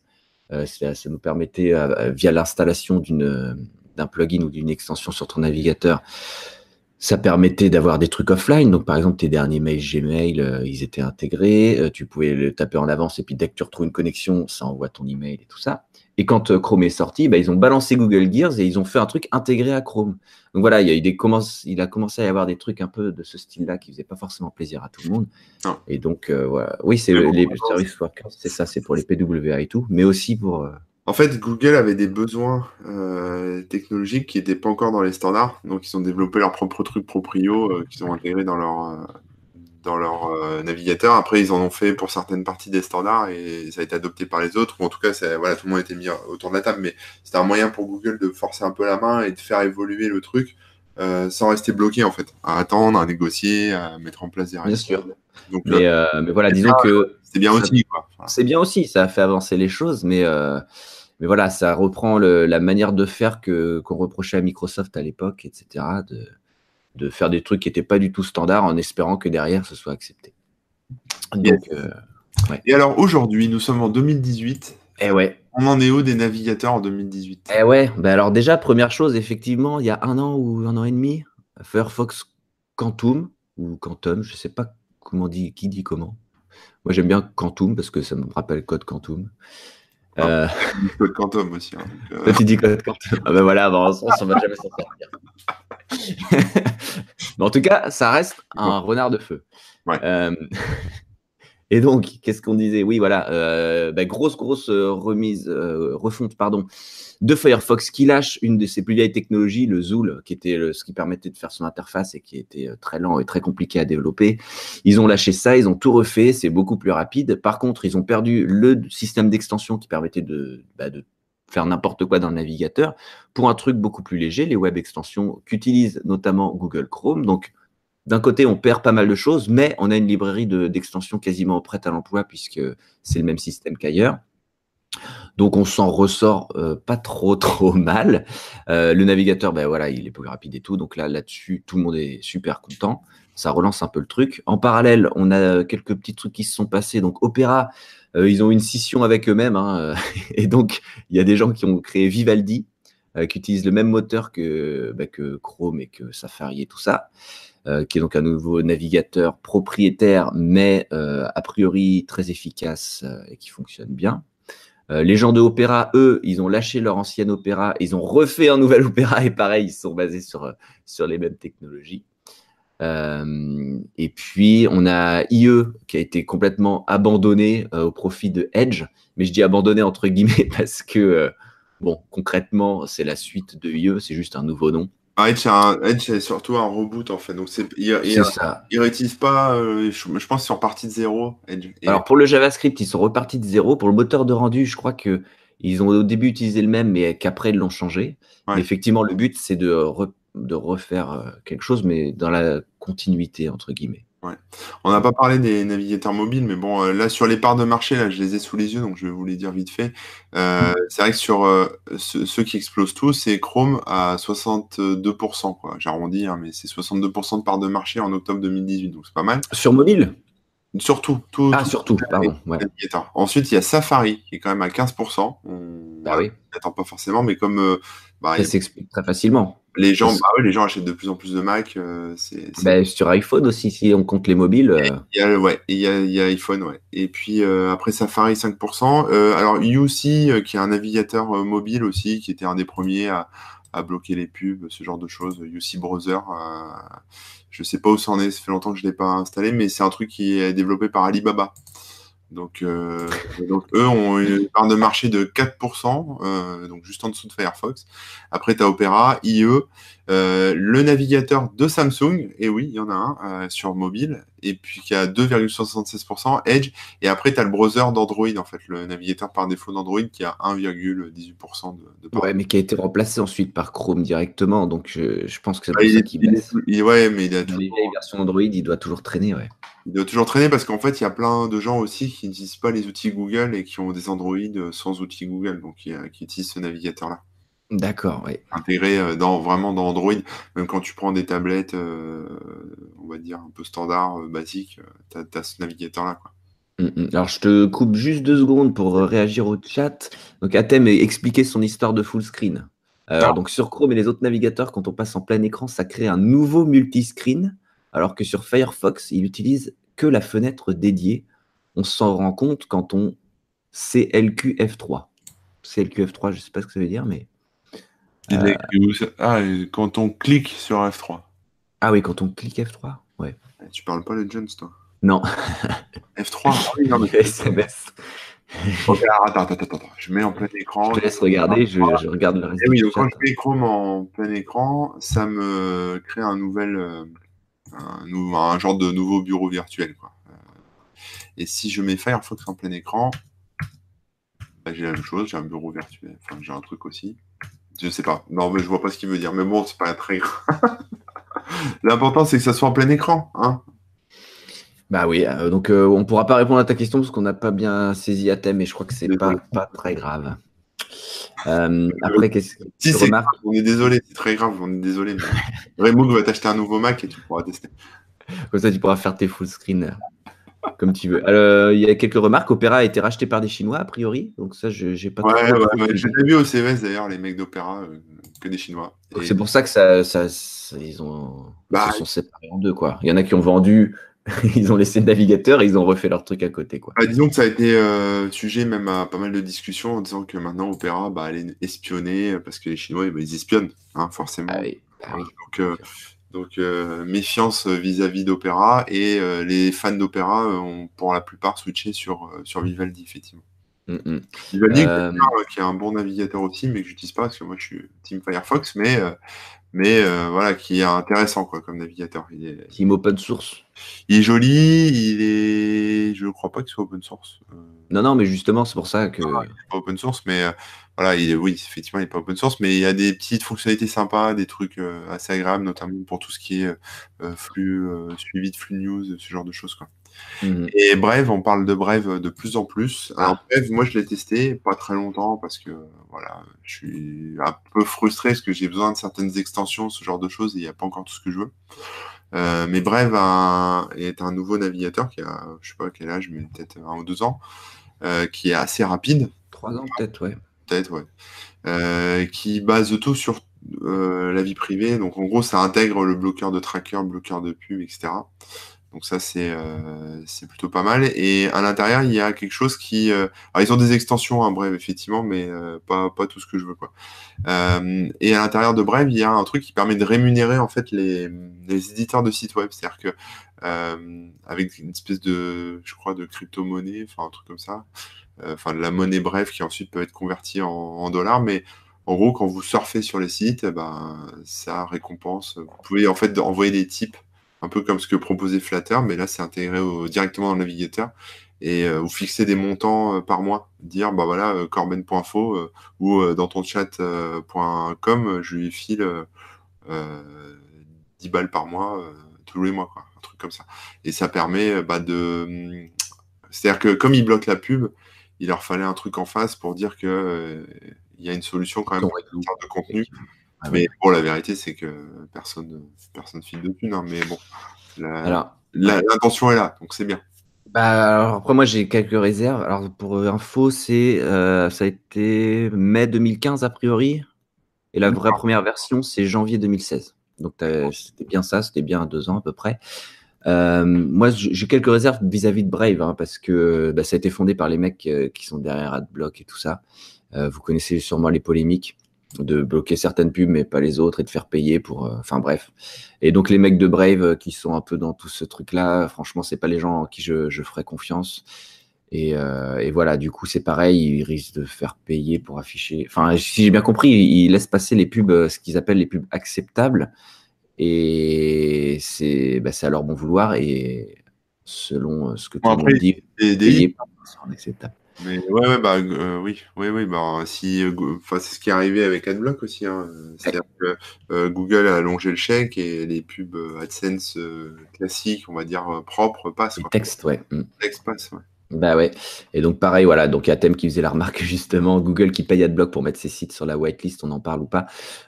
Ça, nous permettait, via l'installation d'un plugin ou d'une extension sur ton navigateur, ça permettait d'avoir des trucs offline. Donc, par exemple, tes derniers mails Gmail, ils étaient intégrés. Tu pouvais le taper en avance et puis dès que tu retrouves une connexion, ça envoie ton email et tout ça. Et quand euh, Chrome est sorti, bah, ils ont balancé Google Gears et ils ont fait un truc intégré à Chrome. Donc voilà, il, y a eu des commence- il a commencé à y avoir des trucs un peu de ce style-là qui faisaient pas forcément plaisir à tout le monde. Non. Et donc, euh, voilà. Oui, c'est bon, les maintenant, service workers, c'est ça, c'est pour les PWA et tout, mais aussi pour. euh, En fait, Google avait des besoins euh, technologiques qui n'étaient pas encore dans les standards, donc ils ont développé leurs propres trucs proprio qu'ils ont intégrés dans leur dans leur euh, navigateur. Après, ils en ont fait pour certaines parties des standards et ça a été adopté par les autres. Ou en tout cas, ça- voilà, tout le monde était mis autour de la table, mais c'était un moyen pour Google de forcer un peu la main et de faire évoluer le truc euh, sans rester bloqué en fait, à attendre, à négocier, à mettre en place des règles. sûr. Donc Mais, euh, euh, mais voilà, disons ça, que c'est bien ça- aussi. Voilà. c'est bien aussi, ça a fait avancer les choses, mais, mais voilà, ça reprend le- la manière de faire que qu'on reprochait à Microsoft à l'époque, etc., de, de faire des trucs qui n'étaient pas du tout standards en espérant que derrière ce soit accepté. Donc, euh, Et alors aujourd'hui, nous sommes en 2018. eh ouais, On en est où des navigateurs en 2018 eh ouais. Ben alors déjà, première chose, effectivement, il y a un an ou un an et demi, Firefox Quantum ou Quantum, je sais pas comment dit, qui dit comment. Moi, j'aime bien Quantum parce que ça me rappelle Code Quantum. Ah. Euh, Code Quantum aussi. hein, donc, euh, Toi, tu dis Code Quantum. Ah ben voilà, bon, on s'en va jamais s'en sortir. Mais en tout cas, ça reste un renard de feu. Ouais. Euh, Et donc, qu'est-ce qu'on disait? Oui, voilà, euh, bah, grosse, grosse euh, remise, euh, refonte, pardon, de Firefox qui lâche une de ses plus vieilles technologies, le Zool, qui était ce qui permettait de faire son interface et qui était très lent et très compliqué à développer. Ils ont lâché ça, ils ont tout refait, c'est beaucoup plus rapide. Par contre, ils ont perdu le système d'extension qui permettait de, bah, de faire n'importe quoi dans le navigateur pour un truc beaucoup plus léger, les web extensions qu'utilise notamment Google Chrome. Donc, d'un côté, on perd pas mal de choses, mais on a une librairie de- d'extensions quasiment prête à l'emploi puisque c'est le même système qu'ailleurs. Donc on s'en ressort euh, pas trop trop mal. Euh, le navigateur, ben voilà, il est plus rapide et tout. Donc là, là-dessus, tout le monde est super content. Ça relance un peu le truc. En parallèle, on a quelques petits trucs qui se sont passés. Donc Opera, euh, ils ont une scission avec eux-mêmes, hein, et donc il y a des gens qui ont créé Vivaldi, qui utilisent le même moteur que, bah, que Chrome et que Safari et tout ça qui est donc un nouveau navigateur propriétaire, mais euh, a priori très efficace euh, et qui fonctionne bien. Euh, les gens de Opera, eux, ils ont lâché leur ancienne Opera, ils ont refait un nouvel Opera et pareil, ils sont basés sur, euh, sur les mêmes technologies. Euh, et puis, on a IE qui a été complètement abandonné euh, au profit de Edge, mais je dis abandonné entre guillemets parce que, euh, bon, concrètement, c'est la suite de IE, c'est juste un nouveau nom. Edge, c'est un- Edge, c'est surtout un reboot en fait. Donc c'est, il, il, ça. il réutilise pas. euh, je, je pense sont partis de zéro. Edge. Alors pour le JavaScript, ils sont repartis de zéro. Pour le moteur de rendu, je crois que ils ont au début utilisé le même, mais qu'après ils l'ont changé. Ouais. Effectivement, le but c'est de, re- de refaire euh, quelque chose, mais dans la continuité entre guillemets. On n'a pas parlé des navigateurs mobiles, mais bon, euh, là sur les parts de marché, là je les ai sous les yeux, donc je vais vous les dire vite fait. Euh, c'est vrai que sur euh, ce- ceux qui explosent tous, c'est Chrome à 62%, quoi. J'arrondis, hein, mais c'est 62% de parts de marché en octobre 2018, donc c'est pas mal. Sur mobile? Surtout, tout, Ah, tout surtout, pardon. Ouais. Ensuite, il y a Safari qui est quand même à 15%. On Bah oui, n'attend pas forcément, mais comme euh, bah, ça s'explique très facilement. Les gens, Parce- bah ouais, les gens achètent de plus en plus de Mac, euh, c'est Bah, sur iPhone aussi, si on compte les mobiles. euh, Il y a, ouais, il y a, il y a iPhone, ouais. Et puis euh, après Safari 5%. Euh, alors UC, qui est un navigateur mobile aussi, qui était un des premiers à, à bloquer les pubs, ce genre de choses. UC Browser, je sais pas où ça en est, ça fait longtemps que je l'ai pas installé, mais c'est un truc qui est développé par Alibaba. Donc, euh, donc eux ont une part de marché de 4%, euh, donc juste en dessous de Firefox. Après, tu as Opera, IE, euh, le navigateur de Samsung, et oui, il y en a un euh, sur mobile, et puis qui a 2,76%, Edge, et après, tu as le browser d'Android, en fait, le navigateur par défaut d'Android qui a 1,18% de, de part. Ouais, mais qui a été remplacé ensuite par Chrome directement. Donc je, je pense que c'est Ah, il ça qu'il il il- ouais, mais il a tout- les versions Android, il doit toujours traîner. Ouais. Il doit toujours traîner parce qu'en fait, il y a plein de gens aussi qui n'utilisent pas les outils Google et qui ont des Android sans outils Google, donc qui, qui utilisent ce navigateur-là. D'accord, ouais. Intégré euh, dans, vraiment dans Android, même quand tu prends des tablettes, euh, on va dire un peu standard, euh, basique, tu as, ce navigateur-là. Mm, mm. Alors, je te coupe juste deux secondes pour réagir au chat. Donc, Athème a expliqué son histoire de full screen. Euh, Ah. Donc, sur Chrome et les autres navigateurs, quand on passe en plein écran, ça crée un nouveau multiscreen, alors que sur Firefox, il utilise que la fenêtre dédiée. On s'en rend compte quand on CLQ F3. CLQ F3, je ne sais pas ce que ça veut dire, mais. Euh. Ah, quand on clique sur F3. Ah oui, quand on clique F3 Ouais. Tu parles pas de Jones, toi Non, F3 Ah non, mais- SMS. Ok, alors, attends, attends, attends, attends, je mets en plein écran. Je te laisse regarder, je, je regarde le reste. Eh oui, donc quand je mets Chrome en plein écran, ça me crée un nouvel, euh, un, genre de nouveau bureau virtuel. Quoi. Euh, Et si je mets Firefox en plein écran, bah, j'ai la même chose, j'ai un bureau virtuel, enfin j'ai un truc aussi. Je sais pas, non mais je vois pas ce qu'il veut dire, mais bon, c'est pas très grave. L'important c'est que ça soit en plein écran. Hein Bah oui, euh, donc euh, on pourra pas répondre à ta question parce qu'on n'a pas bien saisi à thème et je crois que c'est pas, pas très grave. Euh, après, qu'est-ce que si tu c'est remarques grave, on est désolé, c'est très grave, on est désolé. Mais... Raymond va t'acheter un nouveau Mac et tu pourras tester. Comme ça, tu pourras faire tes full screen euh, comme tu veux. Alors, il y a quelques remarques. Opera a été racheté par des Chinois, a priori. Donc ça, je j'ai pas Ouais, ouais, ouais, j'ai vu au CES d'ailleurs, les mecs d'Opéra, euh, que des Chinois. Et- C'est pour ça que ça, ça, ça- ils ont Bah, se sont séparés en deux. Quoi. Il y en a qui ont vendu, ils ont laissé le navigateur et ils ont refait leur truc à côté. Quoi. Bah, disons que ça a été euh, sujet même à pas mal de discussions en disant que maintenant Opéra bah, allait espionner euh, parce que les Chinois bah, ils espionnent hein, forcément. Ah oui, bah oui. Donc, euh, donc euh, méfiance vis-à-vis d'Opéra et les fans d'Opéra ont pour la plupart switché sur, sur Vivaldi effectivement. Mm, mm. Vivaldi Euh, euh, qui est un bon navigateur aussi mais que j'utilise pas parce que moi je suis Team Firefox mais euh, mais euh, voilà qui est intéressant quoi comme navigateur. Il est, Team open source. il est joli, il est je crois pas qu'il soit open source. Euh, Non, non, mais justement, c'est pour ça que. pas open source, mais voilà, il est, oui, effectivement, il n'est pas open source, mais il y a des petites fonctionnalités sympas, des trucs assez agréables, notamment pour tout ce qui est flux, suivi de flux news, ce genre de choses. Quoi. Mhm. Et Brave, on parle de Brave de plus en plus. Alors, Ah. Brave, moi, je l'ai testé pas très longtemps parce que voilà, je suis un peu frustré parce que j'ai besoin de certaines extensions, ce genre de choses, et il n'y a pas encore tout ce que je veux. Euh, mais Brave a- est un nouveau navigateur qui a, je sais pas quel âge, mais peut-être un ou deux ans, euh, qui est assez rapide Trois ans peut-être, ouais. peut-être, ouais. Euh, qui base tout sur la vie privée. Donc, en gros, ça intègre le bloqueur de tracker, le bloqueur de pub, etc. Donc, ça, c'est euh, c'est plutôt pas mal. Et à l'intérieur, il y a quelque chose qui. euh, Alors, ils ont des extensions, hein, Brave, effectivement, mais euh, pas, pas tout ce que je veux, quoi. Et à l'intérieur de Brave, il y a un truc qui permet de rémunérer, en fait, les, les éditeurs de sites web. C'est-à-dire que, avec une espèce de, je crois, de crypto-monnaie, enfin, un truc comme ça, enfin de la monnaie bref qui ensuite peut être convertie en, en dollars, mais en gros, quand vous surfez sur les sites, eh ben, ça récompense. Vous pouvez en fait envoyer des types, un peu comme ce que proposait Flatter, mais là, c'est intégré directement dans le navigateur. Et euh, vous fixez des montants euh, par mois. Dire, bah voilà, euh, corben.info ou dans ton chat.com, je lui file 10 balles par mois tous les mois, quoi. un truc comme ça. Et ça permet bah, de. C'est-à-dire que comme il bloque la pub, il leur fallait un truc en face pour dire que il y a une solution quand même termes de contenu. Ah mais bon, la vérité, c'est que personne personne file de thunes. Hein, mais bon, l'intention est là, donc c'est bien. Bah, après, moi, j'ai quelques réserves. Alors, pour info, c'est, euh, ça a été mai 2015 a priori. Et la vraie première version, c'est janvier 2016. Donc, c'était bien ça, c'était bien deux ans à peu près. Euh, moi, j'ai quelques réserves vis-à-vis de Brave, hein, parce que bah, ça a été fondé par les mecs euh, qui sont derrière AdBlock et tout ça. Euh, vous connaissez sûrement les polémiques de bloquer certaines pubs, mais pas les autres, et de faire payer pour. Enfin bref. Et donc les mecs de Brave qui sont un peu dans tout ce truc-là, franchement, c'est pas les gens en qui je, je ferais confiance. Et, et, voilà, du coup, c'est pareil, ils risquent de faire payer pour afficher. Enfin, si j'ai bien compris, ils laissent passer les pubs, ce qu'ils appellent les pubs acceptables. Et c'est bah, à leur bon vouloir et selon euh, ce que tu monde dit, c'est acceptable. Mais ouais, ouais bah, euh, oui, oui, oui, bah, si, euh, c'est ce qui est arrivé avec AdBlock aussi. Hein. C'est-à-dire que Google a allongé le chèque et les pubs AdSense classiques, on va dire propres, passent. Texte, ouais. Mm. Texte passe, ouais. Bah ouais. Et donc pareil, voilà. Donc il y a Thème qui faisait la remarque justement, Google qui paye AdBlock pour mettre ses sites sur la whitelist, on en parle ou pas.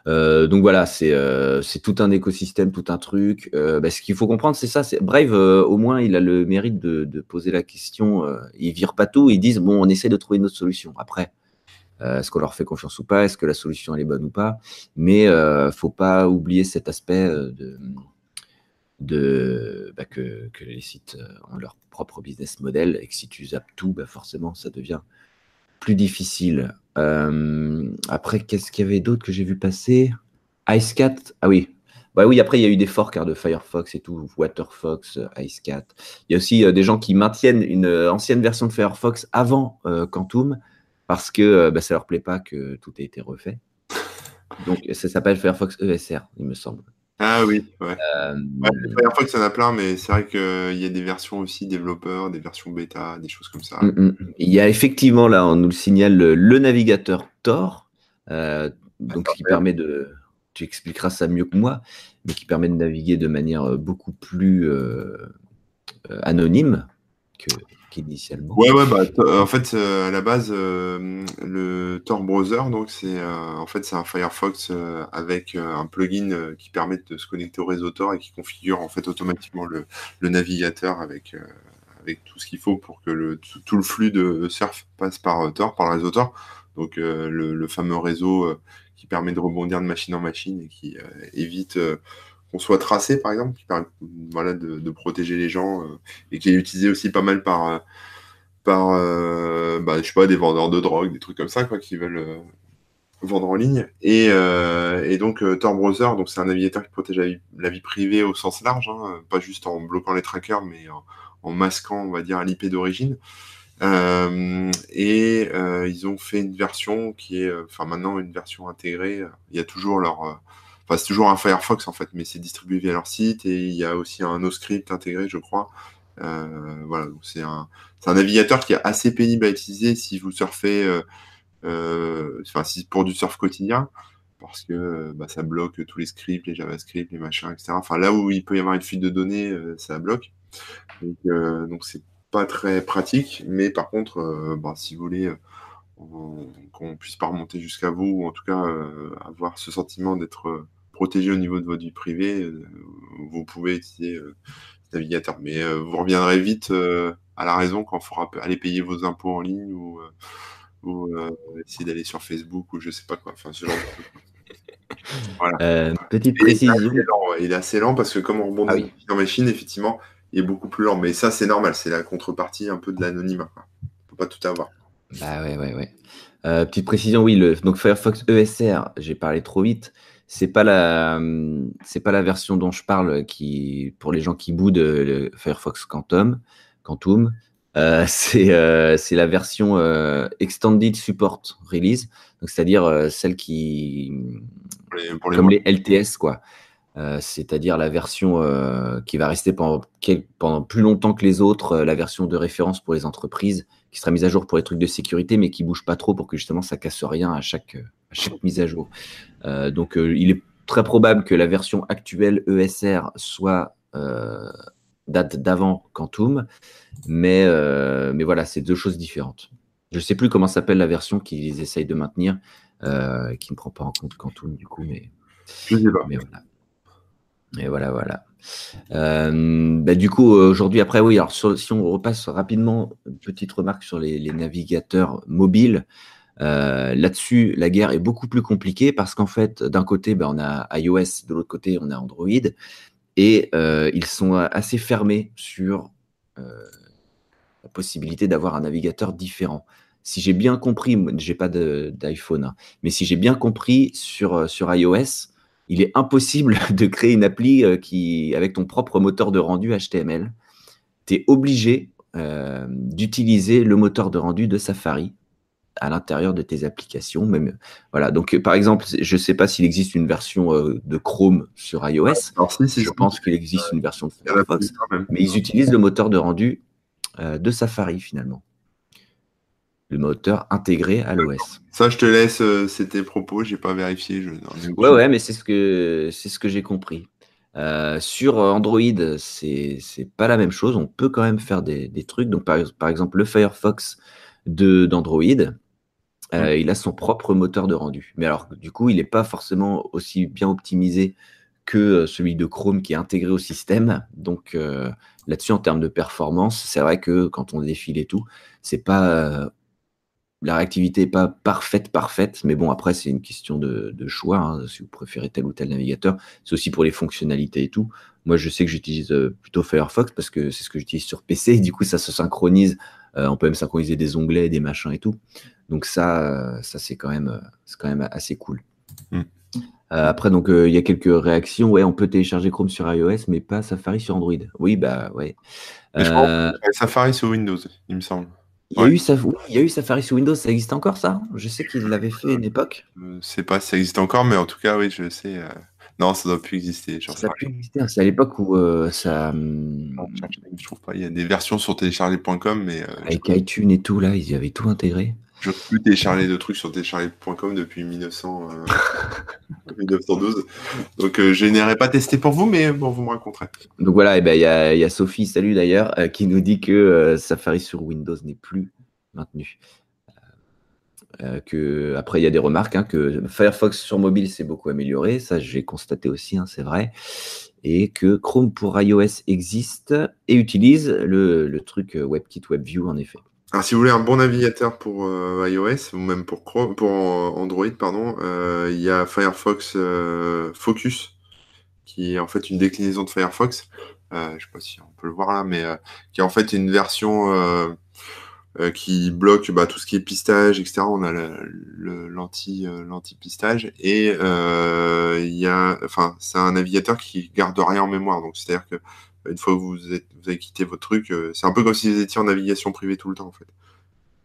Euh, donc voilà, c'est euh, c'est tout un écosystème, tout un truc. Euh, bah, ce qu'il faut comprendre, c'est ça. C'est Brave, au moins, il a le mérite de, poser la question. ils virent pas tout, ils disent bon, on essaie de trouver une autre solution. Après, est-ce qu'on leur fait confiance ou pas? Est-ce que la solution elle est bonne ou pas? Mais faut pas oublier cet aspect de de bah, que, que, les sites ont leur propre business model et que si tu zappes tout, bah forcément, ça devient plus difficile. Euh, après, qu'est-ce qu'il y avait d'autre que j'ai vu passer? Icecat, ah oui. Bah oui, après, il y a eu des forks hein, de Firefox et tout, Waterfox, Icecat. Il y a aussi euh, des gens qui maintiennent une euh, ancienne version de Firefox avant Quantum parce que bah, ça leur plaît pas que tout ait été refait. Donc, ça s'appelle Firefox ESR, il me semble. Ah oui, ouais. Euh, ouais Firefox, il y en a plein, mais c'est vrai qu'il y a des versions aussi développeurs, des versions bêta, des choses comme ça. Mm, mm. Il y a effectivement, là, on nous le signale, le, navigateur Tor, euh, donc ce qui permet de. Tu expliqueras ça mieux que moi, mais qui permet de naviguer de manière euh, beaucoup plus anonyme que, qu'initialement. Ouais, ouais, bah, en fait, à la base, le Tor Browser, donc c'est en fait c'est un Firefox avec un plugin qui permet de se connecter au réseau Tor et qui configure en fait automatiquement le, navigateur avec avec tout ce qu'il faut pour que le, tout, le flux de surf passe par Tor, par le réseau Tor. Donc le, fameux réseau qui permet de rebondir de machine en machine et qui évite qu'on soit tracé, par exemple, qui permet voilà, de, protéger les gens euh, et qui est utilisé aussi pas mal par, euh, par euh, bah, je sais pas, des vendeurs de drogue, des trucs comme ça, quoi, qui veulent vendre en ligne. Et, donc, Tor Browser, c'est un navigateur qui protège la vie, privée au sens large, hein, pas juste en bloquant les trackers, mais en, masquant, on va dire, l'IP d'origine. et ils ont fait une version qui est, enfin maintenant une version intégrée. Il y a toujours leur c'est toujours un Firefox en fait, mais c'est distribué via leur site et il y a aussi un NoScript intégré, je crois. Euh, voilà, c'est un, un, navigateur qui est assez pénible à utiliser si vous surfez, euh, euh, enfin, si pour du surf quotidien, parce que bah, ça bloque tous les scripts, les JavaScript, les machins, etc. Enfin, là où il peut y avoir une fuite de données, ça bloque. Donc, donc c'est pas très pratique, mais par contre, bah, si vous voulez qu'on puisse pas remonter jusqu'à vous, ou en tout cas avoir ce sentiment d'être protégé au niveau de votre vie privée, euh, vous pouvez utiliser euh, ce navigateur. Mais euh, vous reviendrez vite à la raison quand il faudra aller payer vos impôts en ligne ou, essayer d'aller sur Facebook ou je sais pas quoi. Enfin, ce genre voilà. petite précision. Il est, assez lent parce que comme on rebondit ah en machine, effectivement, il est beaucoup plus lent. Mais ça, c'est normal. C'est la contrepartie un peu de l'anonymat. On peut pas tout avoir. Bah ouais, ouais, ouais. petite précision, oui, le, donc Firefox ESR, j'ai parlé trop vite c'est pas la c'est pas la version dont je parle qui pour les gens qui boudent le Firefox Quantum Quantum. C'est la version Extended Support Release, c'est-à-dire celle qui, comme les LTS, quoi. c'est-à-dire la version qui va rester pendant, pendant, plus longtemps que les autres, la version de référence pour les entreprises, qui sera mise à jour pour les trucs de sécurité, mais qui bouge pas trop pour que justement ça casse rien à chaque, à chaque mise à jour. donc il est très probable que la version actuelle ESR soit euh, date d'avant Quantum, mais, euh, mais voilà, c'est deux choses différentes. Je ne sais plus comment s'appelle la version qu'ils essayent de maintenir, euh, qui ne prend pas en compte Quantum du coup, mais, mais voilà. Et voilà, voilà. Bah, du coup, aujourd'hui, après, oui, alors si on repasse rapidement, une petite remarque sur les navigateurs mobiles. Euh, là-dessus, la guerre est beaucoup plus compliquée parce qu'en fait, d'un côté, ben, on a iOS, de l'autre côté, on a Android, et euh, ils sont assez fermés sur euh, la possibilité d'avoir un navigateur différent. Si j'ai bien compris, j'ai pas d'iPhone, hein, mais si j'ai bien compris sur, iOS, il est impossible de créer une appli qui, avec ton propre moteur de rendu HTML. Tu obligé d'utiliser le moteur de rendu de Safari à l'intérieur de tes applications. Même, voilà. Donc, par exemple, je ne sais pas s'il existe une version euh, de Chrome sur iOS. je pense qu'il existe une version de Firefox, mais ils utilisent le moteur de rendu euh, de Safari finalement. Le moteur intégré à l'OS. Ça, je te laisse, euh, c'était propos, j'ai pas vérifié. Je... Ouais, ouais, mais c'est ce que c'est ce que j'ai compris. sur Android, c'est pas la même chose. On peut quand même faire des, des trucs. Donc, par, par, exemple, le Firefox d'Android, euh, il a son propre moteur de rendu. Mais alors, du coup, il n'est pas forcément aussi bien optimisé que euh, celui de Chrome qui est intégré au système. Donc euh, là-dessus, en termes de performance, c'est vrai que quand on défile et tout, c'est pas la réactivité n'est pas parfaite, parfaite, mais bon, après, c'est une question de, choix, hein, si vous préférez tel ou tel navigateur. C'est aussi pour les fonctionnalités et tout. Moi, je sais que j'utilise plutôt Firefox parce que c'est ce que j'utilise sur PC, et du coup, ça se synchronise. on peut même synchroniser des onglets, des machins et tout. Donc ça, euh, ça c'est quand même, c'est quand même assez cool. Mm. Euh, après, donc il y a quelques réactions. Ouais, on peut télécharger Chrome sur iOS, mais pas Safari sur Android. Oui, bah ouais. Euh, Safari sur Windows, il me semble. Il y, a eu il y, a eu Safari sur Windows, ça existe encore ça? Je sais qu'il l'avait fait à une époque. Je ne sais pas si ça existe encore, mais en tout cas, oui, je sais. Non, ça ne doit plus exister. ça plus exister. Hein. C'est à l'époque où ça. Hum, je trouve pas. Il y a des versions sur télécharger.com, mais. Avec iTunes et tout, là, ils y avaient tout intégré. Je peux télécharger de trucs sur télécharger.com depuis 1900, 1912. Euh, Donc euh, je n'aurais pas testé pour vous, mais bon, vous me raconterez. Donc voilà, eh ben, il ben, y, y, a Sophie, salut d'ailleurs, euh, qui nous dit que Safari sur Windows n'est plus maintenu. que, après, il y a des remarques, hein, que Firefox sur mobile s'est beaucoup amélioré, ça j'ai constaté aussi, hein, c'est vrai, et que Chrome pour iOS existe et utilise le, le truc WebKit WebView en effet. Alors, si vous voulez un bon navigateur pour euh, iOS ou même pour, pour Android, pardon, euh, il y a Firefox euh, Focus, qui est en fait une déclinaison de Firefox. je ne sais pas si on peut le voir là, mais qui est en fait une version qui bloque bah, tout ce qui est pistage, etc. On a l'anti l'anti pistage et il y a, enfin, c'est un navigateur qui garde rien en mémoire. Donc, c'est-à-dire que une fois que vous, êtes, vous avez quitté votre truc, euh, c'est un peu comme si vous étiez en navigation privée tout le temps en fait.